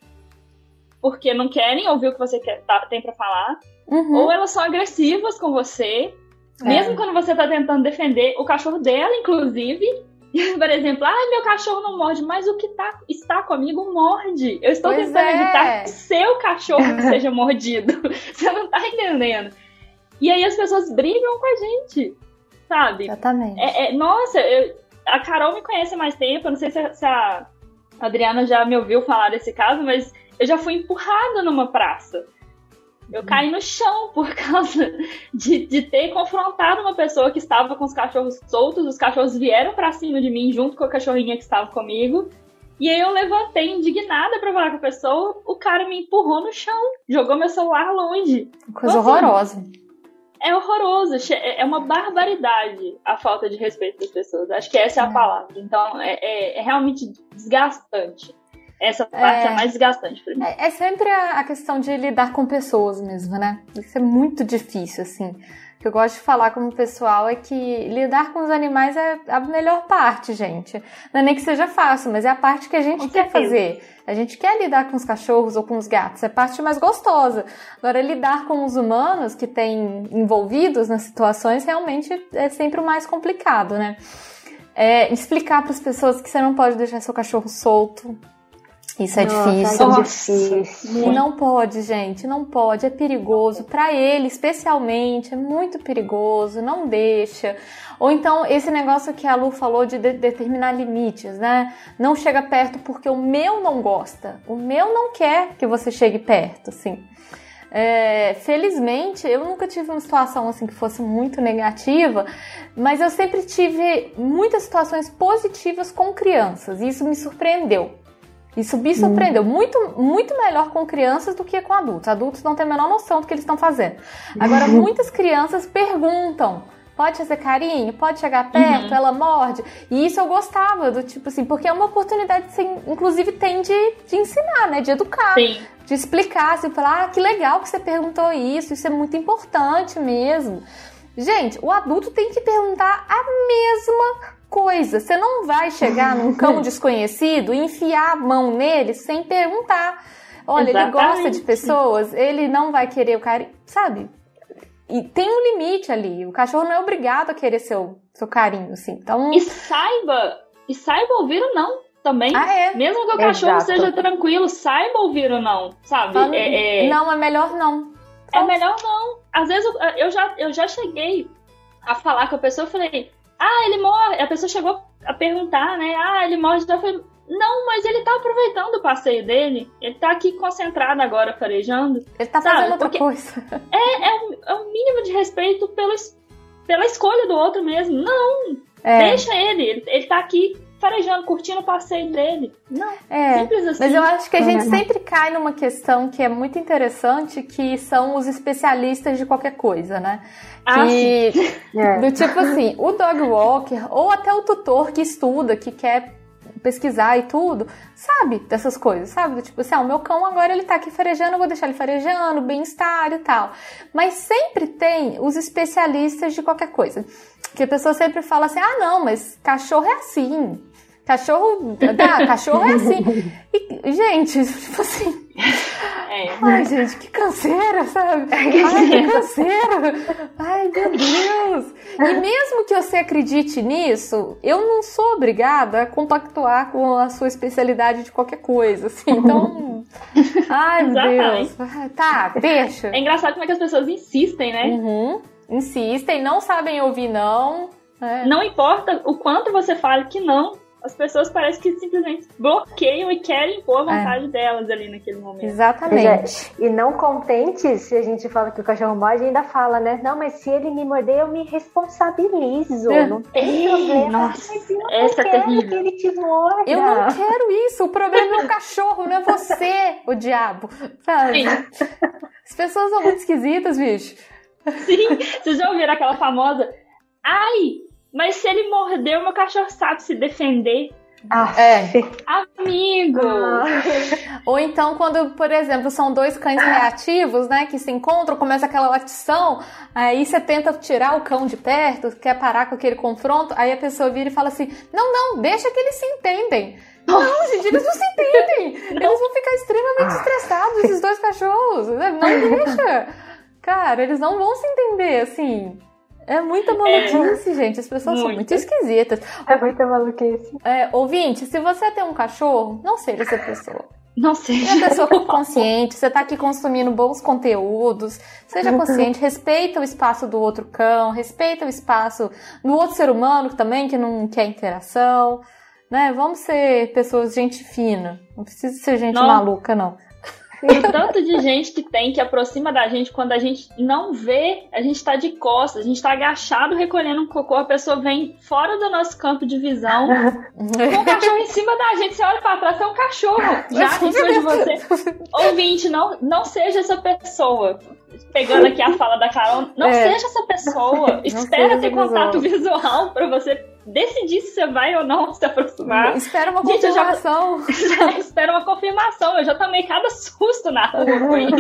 porque não querem ouvir o que você quer, tá, tem para falar, Uhum. Ou elas são agressivas com você, é. mesmo quando você tá tentando defender o cachorro dela, inclusive. Por exemplo, ah, meu cachorro não morde, mas o que tá, está comigo morde. Eu estou pois tentando é. evitar que seu cachorro seja mordido. Você não tá entendendo. E aí as pessoas brigam com a gente, sabe? Exatamente. É, é, nossa, eu, a Carol me conhece há mais tempo, eu não sei se a, se a Adriana já me ouviu falar desse caso, mas eu já fui empurrada numa praça. Eu caí no chão por causa de, de ter confrontado uma pessoa que estava com os cachorros soltos. Os cachorros vieram para cima de mim junto com a cachorrinha que estava comigo. E aí eu levantei indignada para falar com a pessoa. O cara me empurrou no chão, jogou meu celular longe. Coisa assim, horrorosa. É horroroso, é uma barbaridade a falta de respeito das pessoas. Acho que essa é a é. palavra. Então é, é, é realmente desgastante. Essa parte é, é mais desgastante pra mim. É, é sempre a, a, questão de lidar com pessoas mesmo, né? Isso é muito difícil, assim. O que eu gosto de falar como pessoal é que lidar com os animais é a melhor parte, gente. Não é nem que seja fácil, mas é a parte que a gente com quer certeza. fazer. A gente quer lidar com os cachorros ou com os gatos, é a parte mais gostosa. Agora, lidar com os humanos que têm envolvidos nas situações realmente é sempre o mais complicado, né? É, explicar para as pessoas que você não pode deixar seu cachorro solto. Isso é Nossa, difícil. É difícil. Não pode, gente, não pode. É perigoso para ele, especialmente. É muito perigoso. Não deixa. Ou então esse negócio que a Lu falou de, de determinar limites, né? Não chega perto porque o meu não gosta. O meu não quer que você chegue perto, assim. É, felizmente, eu nunca tive uma situação assim que fosse muito negativa, mas eu sempre tive muitas situações positivas com crianças e isso me surpreendeu. Isso me surpreendeu. Hum. Muito, muito melhor com crianças do que com adultos. Adultos não têm a menor noção do que eles estão fazendo. Agora, muitas crianças perguntam. Pode fazer carinho? Pode chegar perto? Uhum. Ela morde? E isso eu gostava, do tipo assim, porque é uma oportunidade que você, inclusive, tem de, de ensinar, né? De educar. Sim. De explicar, assim, falar, ah, que legal que você perguntou isso, isso é muito importante mesmo. Gente, o adulto tem que perguntar a mesma coisa. Você não vai chegar num cão desconhecido e enfiar a mão nele sem perguntar. Olha, Exatamente. ele gosta de pessoas, ele não vai querer o carinho, sabe? E tem um limite ali. O cachorro não é obrigado a querer seu, seu carinho, assim. Então... E saiba, e saiba ouvir o não também. Ah, é? Mesmo que o cachorro Exato. seja tranquilo, saiba ouvir o não, sabe? é, é... Não, é melhor não. É melhor não. Às vezes eu já, eu já cheguei a falar com a pessoa, eu falei, ah, ele morre. A pessoa chegou a perguntar, né? Ah, ele morre. Já foi. Não, mas ele tá aproveitando o passeio dele. Ele tá aqui concentrado agora, farejando. Ele tá sabe? fazendo outra Porque coisa. É, é, um, é um mínimo de respeito pelo, pela escolha do outro mesmo. Não! É. Deixa ele. ele. Ele tá aqui farejando, curtindo o passeio dele. Não, é, simples assim. Mas eu acho que a gente sempre cai numa questão que é muito interessante, que são os especialistas de qualquer coisa, né? Ah, que, é. Do tipo assim, o dog walker, ou até o tutor que estuda, que quer pesquisar e tudo, sabe dessas coisas, sabe? Do tipo assim, ah, o meu cão agora ele tá aqui farejando, eu vou deixar ele farejando, bem-estar e tal. Mas sempre tem os especialistas de qualquer coisa. Que a pessoa sempre fala assim, ah, não, mas cachorro é assim. Cachorro. Tá, cachorro é assim. E, gente, tipo assim. É. Ai, gente, que canseira, sabe? Ai, que canseira. Ai, meu Deus. E mesmo que você acredite nisso, eu não sou obrigada a compactuar com a sua especialidade de qualquer coisa, assim. Então. Ai, meu Deus. Tá, deixa. É engraçado como é que as pessoas insistem, né? Uhum. Insistem, não sabem ouvir não. É. Não importa o quanto você fale que não, as pessoas parecem que simplesmente bloqueiam e querem impor a vontade é. delas ali naquele momento. Exatamente. É. E não contente se a gente fala que o cachorro morde, ainda fala, né? Não, mas se ele me morder, eu me responsabilizo. É. Não tem problema. Nossa, mas eu não essa é quero é terrível. que ele te morda. Eu não quero isso. O problema é o cachorro, não é você, o diabo. Sabe? Sim. As pessoas são muito esquisitas, bicho. Sim. Vocês já ouviram aquela famosa... Ai, mas se ele mordeu, meu cachorro sabe se defender. Ah, é. Amigo! Ah. Ou então, quando, por exemplo, são dois cães reativos, né, que se encontram, começa aquela latição, aí você tenta tirar o cão de perto, quer parar com aquele confronto, aí a pessoa vira e fala assim: não, não, deixa que eles se entendem. Não, gente, eles não se entendem. Eles vão ficar extremamente estressados, esses dois cachorros. Não deixa. Cara, eles não vão se entender, assim. É muita maluquice, é, gente. As pessoas muito. são muito esquisitas. É muita maluquice. É, ouvinte, se você tem um cachorro, não seja essa pessoa. Não seja. Seja pessoa consciente, você tá aqui consumindo bons conteúdos. Seja consciente, respeita o espaço do outro cão, respeita o espaço do outro ser humano também, que não quer interação. Né? Vamos ser pessoas gente fina. Não precisa ser gente não. maluca, não. O tanto de gente que tem que aproxima da gente quando a gente não vê, a gente tá de costas, a gente tá agachado recolhendo um cocô, a pessoa vem fora do nosso campo de visão, com o cachorro em cima da gente, você olha pra trás, é um cachorro já em cima de você. Ouvinte, não, não seja essa pessoa pegando aqui a fala da Carol, não é. seja essa pessoa. Espera ter contato visual para você decidir se você vai ou não se aproximar. Espera uma Gente, confirmação. Já... espera uma confirmação. Eu já tomei cada susto na rua com isso.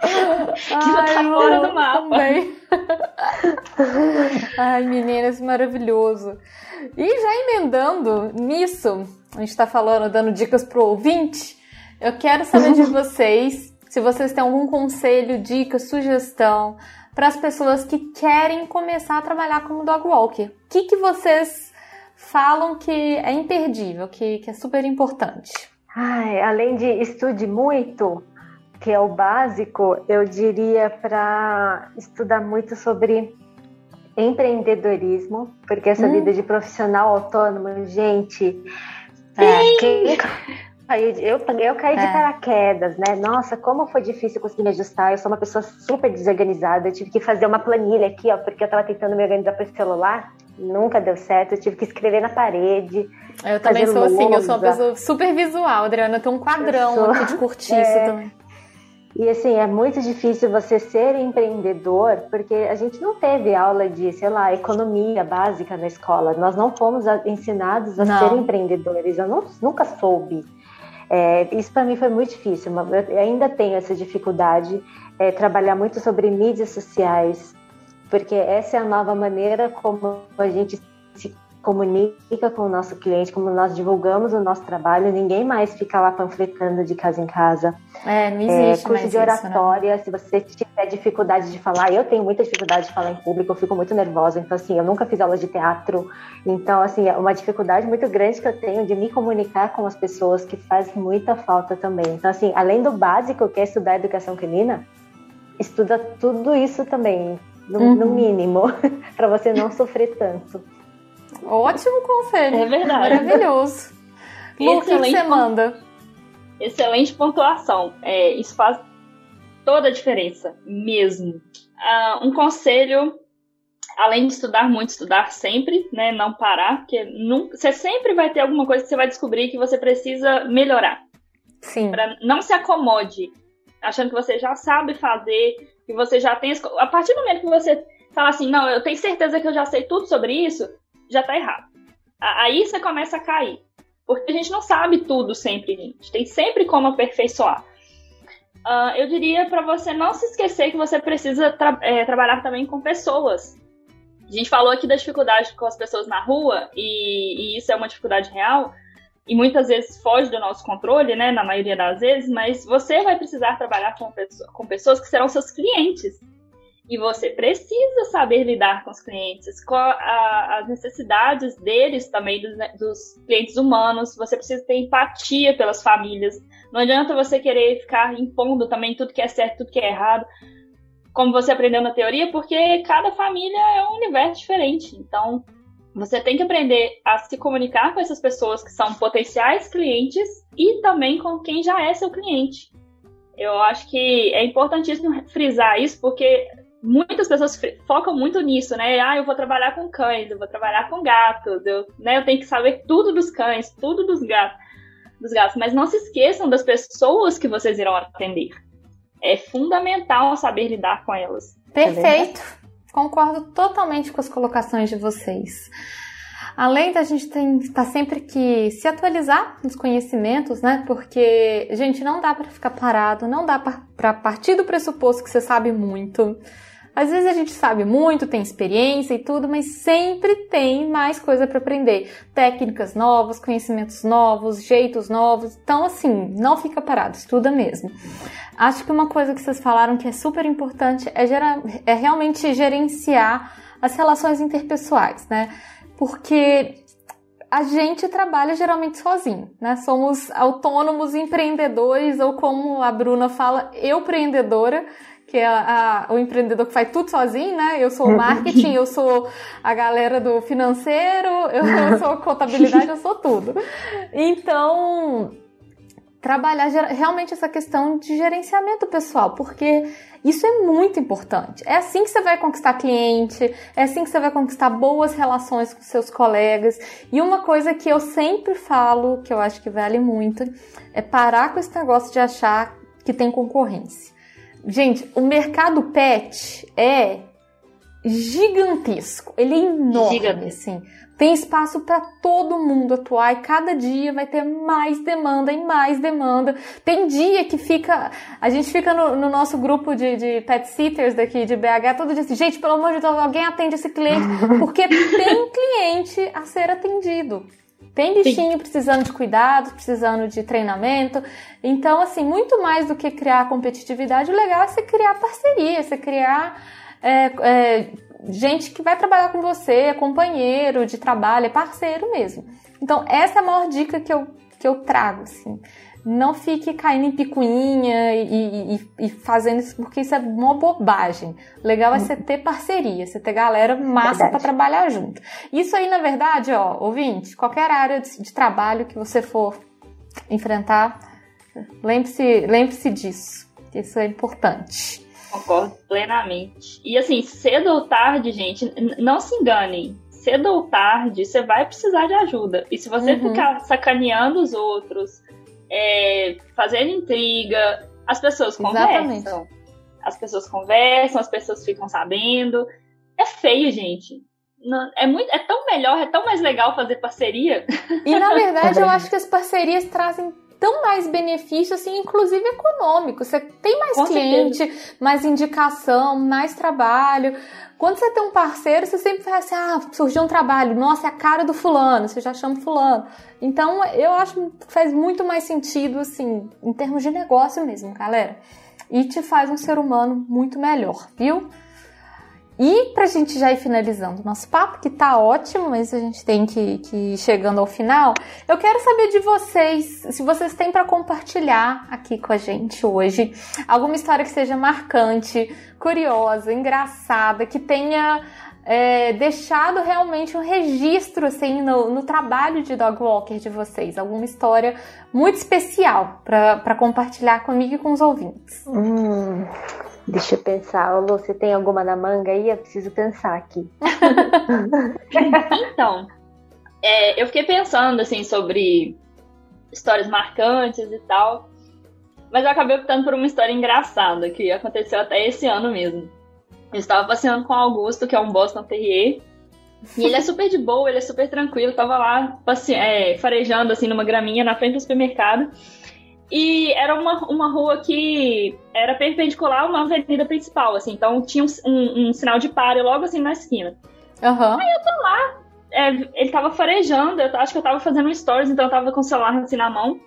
que já tá fora do mapa. Também. Ai, meninas, maravilhoso. E já emendando nisso, a gente tá falando, dando dicas pro ouvinte. Eu quero saber de vocês se vocês têm algum conselho, dica, sugestão para as pessoas que querem começar a trabalhar como dog walker. O que, que vocês falam que é imperdível, que, que é super importante? Ai, além de estude muito, que é o básico, eu diria para estudar muito sobre empreendedorismo, porque essa hum. vida de profissional autônomo, gente, é, quem, eu, eu caí de é. paraquedas, né? Nossa, como foi difícil conseguir me ajustar. Eu sou uma pessoa super desorganizada. Eu tive que fazer uma planilha aqui, ó, porque eu tava tentando me organizar para celular. Nunca deu certo. Eu tive que escrever na parede. Eu também sou lousa. assim, eu sou uma pessoa super visual, Adriana. Eu tenho um quadrão sou... aqui de cortiço é... também. E assim, é muito difícil você ser empreendedor, porque a gente não teve aula de, sei lá, economia básica na escola. Nós não fomos ensinados a não. ser empreendedores. Eu não, nunca soube. É, isso para mim foi muito difícil. Eu ainda tenho essa dificuldade, é, trabalhar muito sobre mídias sociais, porque essa é a nova maneira como a gente se comunica com o nosso cliente, como nós divulgamos o nosso trabalho, ninguém mais fica lá panfletando de casa em casa. É, não existe é, curso de oratória, isso, né? se você tiver dificuldade de falar, eu tenho muita dificuldade de falar em público, eu fico muito nervosa, então assim, eu nunca fiz aula de teatro, então assim, é uma dificuldade muito grande que eu tenho de me comunicar com as pessoas que faz muita falta também. Então assim, além do básico que é estudar educação canina, estuda tudo isso também, no, uhum. no mínimo, para você não sofrer tanto. Ótimo conselho. É verdade. Maravilhoso. Lu, o que você manda? Excelente pontuação. É, isso faz toda a diferença, mesmo. Uh, um conselho, além de estudar muito, estudar sempre, né? Não parar, porque nunca, você sempre vai ter alguma coisa que você vai descobrir que você precisa melhorar. Sim. Pra não se acomode, achando que você já sabe fazer, que você já tem. A partir do momento que você fala assim, não, eu tenho certeza que eu já sei tudo sobre isso, já tá errado. Aí você começa a cair. Porque a gente não sabe tudo sempre, gente. Tem sempre como aperfeiçoar. Uh, eu diria para você não se esquecer que você precisa tra é, trabalhar também com pessoas. A gente falou aqui da dificuldade com as pessoas na rua, e, e isso é uma dificuldade real, e muitas vezes foge do nosso controle, né? Na maioria das vezes, mas você vai precisar trabalhar com, com pessoas que serão seus clientes. E você precisa saber lidar com os clientes, com a, as necessidades deles também, dos, né, dos, clientes humanos. Você precisa ter empatia pelas famílias. Não adianta você querer ficar impondo também tudo que é certo, tudo que é errado, como você aprendeu na teoria, porque cada família é um universo diferente. Então, você tem que aprender a se comunicar com essas pessoas que são potenciais clientes e também com quem já é seu cliente. Eu acho que é importantíssimo frisar isso, porque muitas pessoas focam muito nisso, né? Ah, eu vou trabalhar com cães, eu vou trabalhar com gatos, eu, né, eu tenho que saber tudo dos cães, tudo dos gatos, dos gatos. Mas não se esqueçam das pessoas que vocês irão atender. É fundamental saber lidar com elas. Perfeito. Concordo totalmente com as colocações de vocês. Além da gente estar tá sempre que se atualizar nos conhecimentos, né? Porque, gente, não dá para ficar parado, não dá para partir do pressuposto que você sabe muito. Às vezes a gente sabe muito, tem experiência e tudo, mas sempre tem mais coisa para aprender. Técnicas novas, conhecimentos novos, jeitos novos. Então, assim, não fica parado, estuda mesmo. Acho que uma coisa que vocês falaram que é super importante é, gerar, é realmente gerenciar as relações interpessoais, né? Porque a gente trabalha geralmente sozinho, né? Somos autônomos empreendedores, ou como a Bruna fala, eu empreendedora que é a, o empreendedor que faz tudo sozinho, né? Eu sou o marketing, eu sou a galera do financeiro, eu, eu sou contabilidade, eu sou tudo. Então, trabalhar realmente essa questão de gerenciamento pessoal, porque isso é muito importante. É assim que você vai conquistar cliente, é assim que você vai conquistar boas relações com seus colegas. E uma coisa que eu sempre falo, que eu acho que vale muito, é parar com esse negócio de achar que tem concorrência. Gente, o mercado pet é gigantesco. Ele é enorme, Gigante. assim. Tem espaço para todo mundo atuar e cada dia vai ter mais demanda e mais demanda. Tem dia que fica. A gente fica no, no nosso grupo de, de, pet sitters daqui de BH todo dia assim: gente, pelo amor de Deus, alguém atende esse cliente. Porque tem cliente a ser atendido. Tem bichinho Sim. precisando de cuidado, precisando de treinamento. Então, assim, muito mais do que criar competitividade, o legal é você criar parceria, você criar é, é, gente que vai trabalhar com você, é companheiro de trabalho, é parceiro mesmo. Então, essa é a maior dica que eu, que eu trago, assim. Não fique caindo em picuinha e, e, e fazendo isso, porque isso é uma bobagem. O legal é você ter parceria, você ter galera massa para trabalhar junto. Isso aí, na verdade, ó, ouvinte, qualquer área de, de trabalho que você for enfrentar, lembre-se lembre disso. Isso é importante. Concordo plenamente. E assim, cedo ou tarde, gente, não se enganem. Cedo ou tarde, você vai precisar de ajuda. E se você uhum. ficar sacaneando os outros, é, fazendo intriga, as pessoas conversam. Exatamente. As pessoas conversam, as pessoas ficam sabendo. É feio, gente. Não, é, muito, é tão melhor, é tão mais legal fazer parceria. E na verdade, eu acho que as parcerias trazem tão mais benefício, assim, inclusive econômico. Você tem mais Com cliente, certeza. mais indicação, mais trabalho. Quando você tem um parceiro, você sempre fala assim: ah, surgiu um trabalho, nossa, é a cara do fulano, você já chama fulano. Então, eu acho que faz muito mais sentido, assim, em termos de negócio mesmo, galera. E te faz um ser humano muito melhor, viu? E para a gente já ir finalizando o nosso papo, que tá ótimo, mas a gente tem que, que ir chegando ao final, eu quero saber de vocês, se vocês têm para compartilhar aqui com a gente hoje alguma história que seja marcante, curiosa, engraçada, que tenha é, deixado realmente um registro assim no, no, trabalho de dog walker de vocês, alguma história muito especial para compartilhar comigo e com os ouvintes. Hum, Deixa eu pensar, Lu, você tem alguma na manga aí? Eu preciso pensar aqui. então, é, eu fiquei pensando assim sobre histórias marcantes e tal, mas eu acabei optando por uma história engraçada que aconteceu até esse ano mesmo. Eu estava passeando com o Augusto, que é um Boston Terrier, e ele é super de boa, ele é super tranquilo. Eu tava lá passe... é, farejando assim numa graminha na frente do supermercado. E era uma, uma rua que era perpendicular a uma avenida principal, assim. Então tinha um, um, um sinal de pare logo assim na esquina. Uhum. Aí eu tô lá, é, ele tava farejando, eu acho que eu tava fazendo um stories, então eu tava com o celular assim na mão.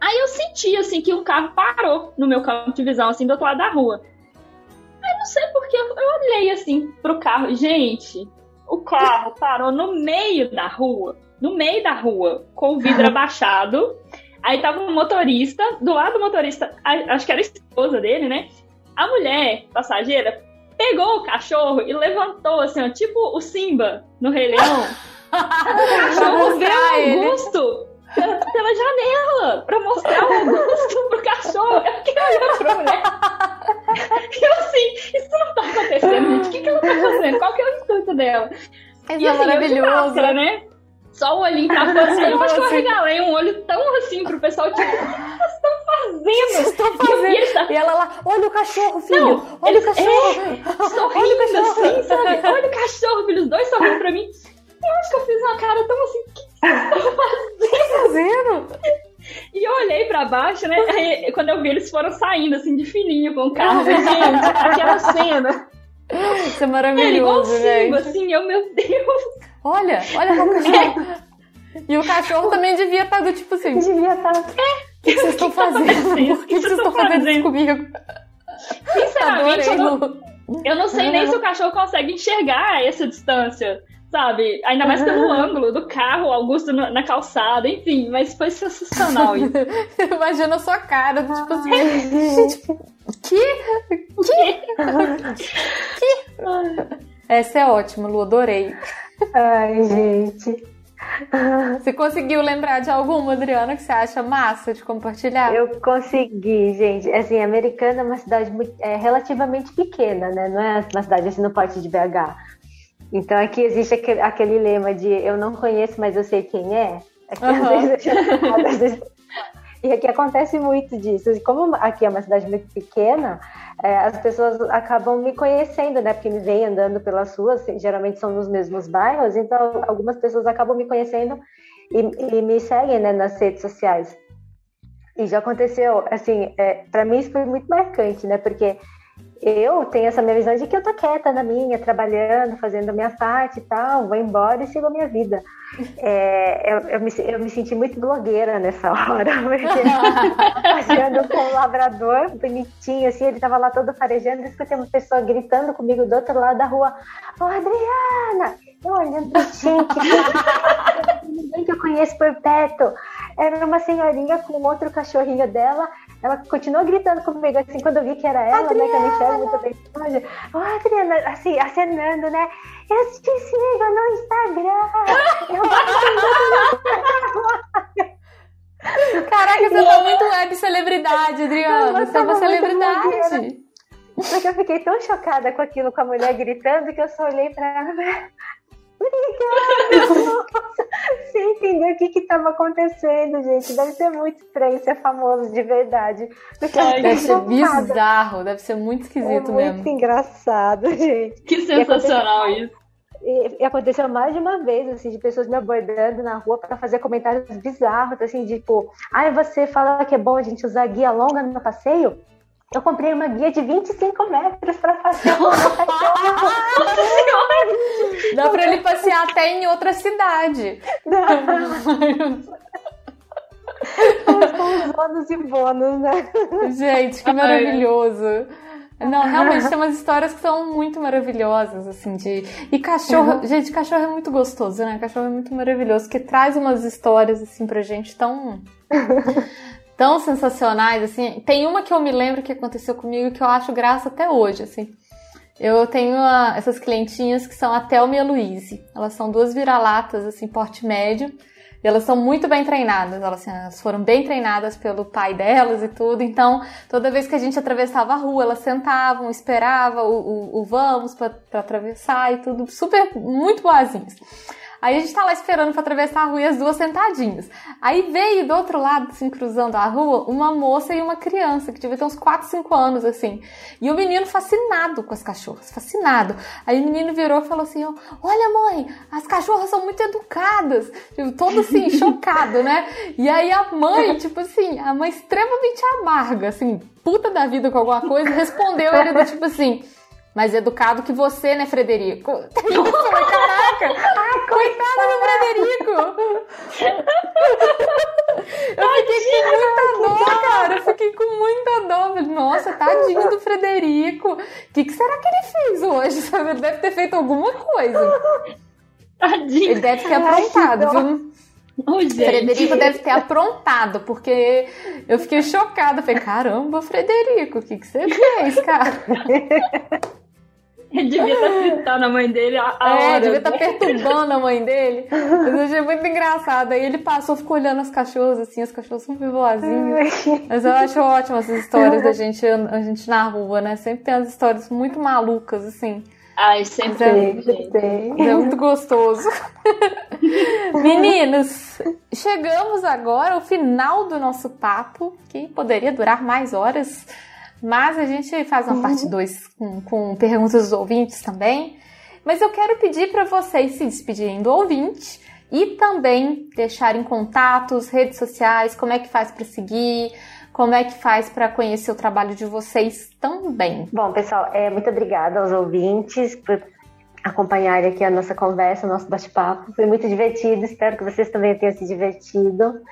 Aí eu senti, assim, que um carro parou no meu campo de visão, assim, do outro lado da rua. Aí não sei porque eu, eu olhei, assim, pro carro. Gente, o carro parou no meio da rua, no meio da rua, com o vidro abaixado. Aí tava um motorista, do lado do motorista, acho que era a esposa dele, né? A mulher passageira pegou o cachorro e levantou, assim, ó, tipo o Simba no Rei Leão. o cachorro veio Augusto pela, pela janela pra mostrar o Augusto pro cachorro. Eu fiquei olhando pra mulher. E eu assim, isso não tá acontecendo, gente. O que, que ela tá fazendo? Qual que é o intuito dela? Isso e, é assim, maravilhoso. Eu de máscara, né? Só o olhinho pra fora. Assim, eu acho que eu regalei um olho tão assim pro pessoal, tipo, o que vocês estão fazendo? Vocês estão fazendo? E, e, ela lá, olha o cachorro, filho! Não, olha o cachorro! É, sorrindo assim, sabe? Olha o cachorro, filho, os dois sorrindo pra mim. Eu acho que eu fiz uma cara tão assim, o que vocês estão fazendo? E eu olhei pra baixo, né? Aí, quando eu vi, eles foram saindo, assim, de fininho com o carro. Gente, aquela cena. Isso é maravilhoso, é, igual gente. assim, eu, meu Deus. Olha, olha o cachorro. E o cachorro também devia estar tá do tipo assim. Devia estar. Tá. É. O que vocês estão fazendo? Por que vocês estão fazendo isso comigo? Sinceramente, eu não, eu não sei nem se o cachorro consegue enxergar essa distância, sabe? Ainda mais pelo ângulo do carro, Augusto na calçada, enfim, mas foi sensacional isso. Imagina a sua cara, tipo assim. Tipo, que? Que? Que? Essa é ótima, Lu, adorei. Ai, gente. Você conseguiu lembrar de alguma, Adriana, que você acha massa de compartilhar? Eu consegui, gente. Assim, Americana é uma cidade muito, é, relativamente pequena, né? Não é uma cidade assim no porte de BH. Então aqui existe aquele, aquele, lema de eu não conheço, mas eu sei quem é. Aqui, uhum. às vezes, e aqui acontece muito disso. Como aqui é uma cidade muito pequena, é, as pessoas acabam me conhecendo, né? Porque me vêm andando pelas ruas, geralmente são nos mesmos bairros, então algumas pessoas acabam me conhecendo e, e me seguem né, nas redes sociais. E já aconteceu, assim, é, para mim isso foi muito marcante, né? Porque eu tenho essa minha visão de que eu tô quieta na minha, trabalhando, fazendo a minha parte e tal, vou embora e sigo a minha vida. É, eu, eu, me, eu me senti muito blogueira nessa hora, porque passeando com um labrador bonitinho, assim, ele tava lá todo farejando, escutei uma pessoa gritando comigo do outro lado da rua, ô Adriana! Eu olhando pra gente, ninguém que eu conheço por perto. Era uma senhorinha com outro cachorrinho dela, ela continuou gritando comigo, assim, quando eu vi que era ela, Adriana. né? Que eu não enxergo muito bem. Ô, Adriana, assim, acenando, né? Eu te sigo no Instagram! Eu Caraca, você tá muito web celebridade, Adriana. Você é uma celebridade. Porque eu fiquei tão chocada com aquilo, com a mulher gritando, que eu só olhei pra ela. Obrigada! Você entendeu o que estava acontecendo, gente. Deve ser muito estranho ser famoso de verdade. Ai, deve ser bizarro, deve ser muito esquisito é mesmo. Muito engraçado, gente. Que sensacional isso. E aconteceu mais de uma vez, assim, de pessoas me abordando na rua para fazer comentários bizarros, assim, tipo, ai, ah, você fala que é bom a gente usar guia longa no passeio? Eu comprei uma guia de 25 metros para fazer Dá para ele passear até em outra cidade. Com os bônus e bônus, né? Gente, que maravilhoso. Não, realmente tem umas histórias que são muito maravilhosas, assim, de. E cachorro, uhum. gente, cachorro é muito gostoso, né? Cachorro é muito maravilhoso, que traz umas histórias, assim, pra gente tão tão sensacionais, assim. Tem uma que eu me lembro que aconteceu comigo que eu acho graça até hoje, assim. Eu tenho uma, essas clientinhas que são a Thelma e a Louise. Elas são duas vira-latas, assim, porte médio. E elas são muito bem treinadas. Elas, assim, elas foram bem treinadas pelo pai delas e tudo. Então, toda vez que a gente atravessava a rua, elas sentavam, esperavam o, o, o vamos para atravessar e tudo. Super, muito boazinhas. Aí a gente tá lá esperando para atravessar a rua e as duas sentadinhas. Aí veio do outro lado, assim, cruzando a rua, uma moça e uma criança, que devia ter uns 4, 5 anos, assim. E o menino fascinado com as cachorras, fascinado. Aí o menino virou e falou assim: Olha, mãe, as cachorras são muito educadas. Tipo, todo assim, chocado, né? E aí a mãe, tipo assim, a mãe extremamente amarga, assim, puta da vida com alguma coisa, respondeu ele do tipo assim mais educado que você, né, Frederico? Caraca, ah, coitado do Frederico! Eu fiquei com muita dor, cara. Eu fiquei com muita dor. Nossa, tadinho do Frederico. O que, que será que ele fez hoje? Ele deve ter feito alguma coisa. Tadinho. Ele deve ter aprontado, viu? Oh, Frederico deve ter aprontado, porque eu fiquei chocada. Falei, caramba, Frederico, o que, que você fez, cara? devia estar tá fritando a mãe dele a, a É, devia estar tá perturbando a mãe dele. Eu achei muito engraçado. Aí ele passou, ficou olhando as cachorras, assim, as cachorras super boazinhas. Mas eu acho ótimo essas histórias da gente, a gente na rua, né? Sempre tem as histórias muito malucas, assim. Ai, sempre é, tem. É muito gostoso. Meninos, chegamos agora ao final do nosso papo, que poderia durar mais horas. Mas a gente faz uma uhum. parte 2 com, com, perguntas dos ouvintes também. Mas eu quero pedir para vocês se despedirem do ouvinte e também deixarem contatos, redes sociais, como é que faz para seguir, como é que faz para conhecer o trabalho de vocês também. Bom, pessoal, é, muito obrigada aos ouvintes por acompanharem aqui a nossa conversa, o nosso bate-papo. Foi muito divertido, espero que vocês também tenham se divertido.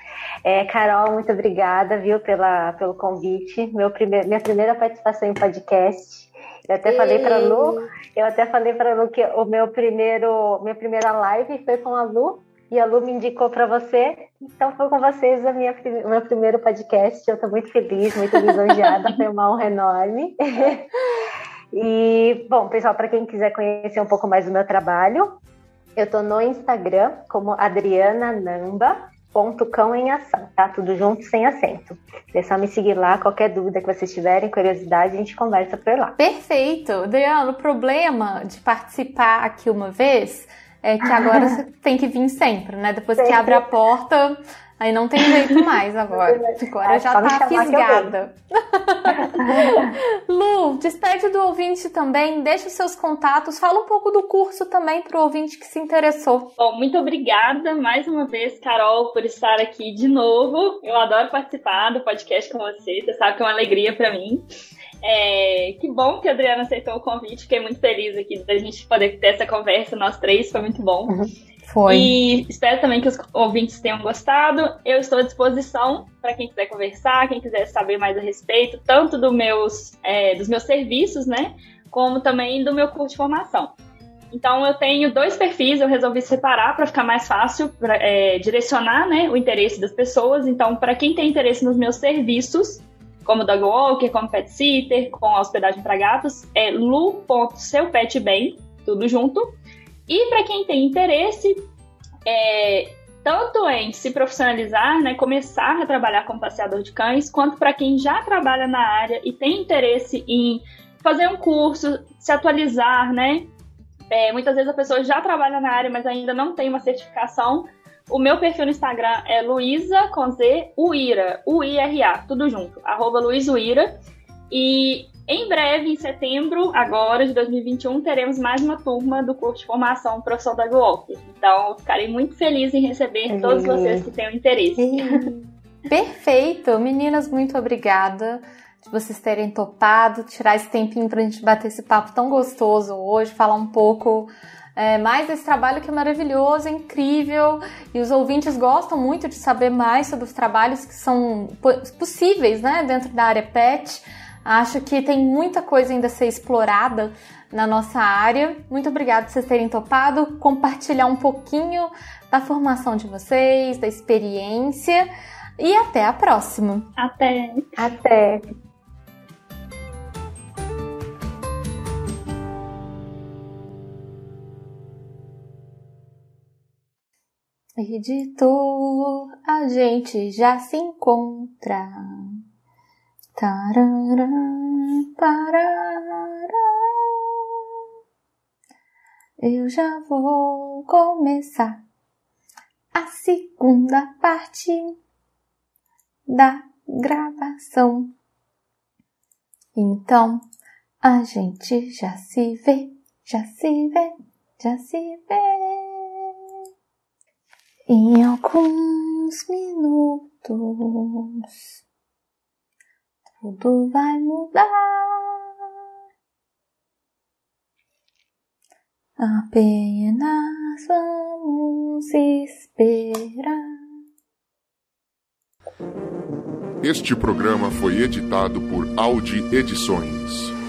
É, Carol, muito obrigada, viu, pela, pelo convite. Meu primeir, minha primeira participação em podcast. Eu até falei para Lu, eu até falei para Lu que o meu primeiro, minha primeira live foi com a Lu e a Lu me indicou para você. Então foi com vocês a minha o meu primeiro podcast. Eu estou muito feliz, muito lisonjeada, foi uma honra enorme. e bom, pessoal, para quem quiser conhecer um pouco mais do meu trabalho, eu estou no Instagram como Adriana Namba ponto cão em ação, tá? Tudo junto, sem acento. É só me seguir lá, qualquer dúvida que vocês tiverem, curiosidade, a gente conversa por lá. Perfeito! Adriano, o problema de participar aqui uma vez é que agora você tem que vir sempre, né? Depois que abre a porta, Aí não tem jeito mais agora. Agora é, já tá fisgada. Lu, despede do ouvinte também, deixa os seus contatos, fala um pouco do curso também para o ouvinte que se interessou. Bom, muito obrigada mais uma vez, Carol, por estar aqui de novo. Eu adoro participar do podcast com você, você sabe que é uma alegria para mim. É, que bom que a Adriana aceitou o convite, fiquei muito feliz aqui da gente poder ter essa conversa, nós três, foi muito bom. Uhum. Foi. E espero também que os ouvintes tenham gostado. Eu estou à disposição para quem quiser conversar, quem quiser saber mais a respeito, tanto do meus, é, dos meus serviços, né? Como também do meu curso de formação. Então eu tenho dois perfis, eu resolvi separar para ficar mais fácil pra, é, direcionar né, o interesse das pessoas. Então, para quem tem interesse nos meus serviços, como dog walker, como pet sitter, com hospedagem para gatos, é lu.seupetbem, tudo junto. E para quem tem interesse, é, tanto em se profissionalizar, né, começar a trabalhar como passeador de cães, quanto para quem já trabalha na área e tem interesse em fazer um curso, se atualizar, né? É, muitas vezes a pessoa já trabalha na área, mas ainda não tem uma certificação. O meu perfil no Instagram é Luísa com Z Uira, U-I-R-A, tudo junto, arroba Uira. E em breve, em setembro, agora de 2021, teremos mais uma turma do curso de formação Professor da Walker. Então, ficarei muito feliz em receber todos vocês que tenham interesse. Perfeito! Meninas, muito obrigada de vocês terem topado, tirar esse tempinho para a gente bater esse papo tão gostoso hoje, falar um pouco é, mais desse trabalho que é maravilhoso, é incrível, e os ouvintes gostam muito de saber mais sobre os trabalhos que são possíveis né, dentro da área PET. Acho que tem muita coisa ainda a ser explorada na nossa área. Muito obrigada por vocês terem topado, compartilhar um pouquinho da formação de vocês, da experiência. E até a próxima. Até. Até. Editor, a gente já se encontra. Tarará, parará. Eu já vou começar a segunda parte da gravação. Então, a gente já se vê, já se vê, já se vê. Em alguns minutos tudo vai mudar. Apenas vamos esperar. Este programa foi editado por Audi Edições.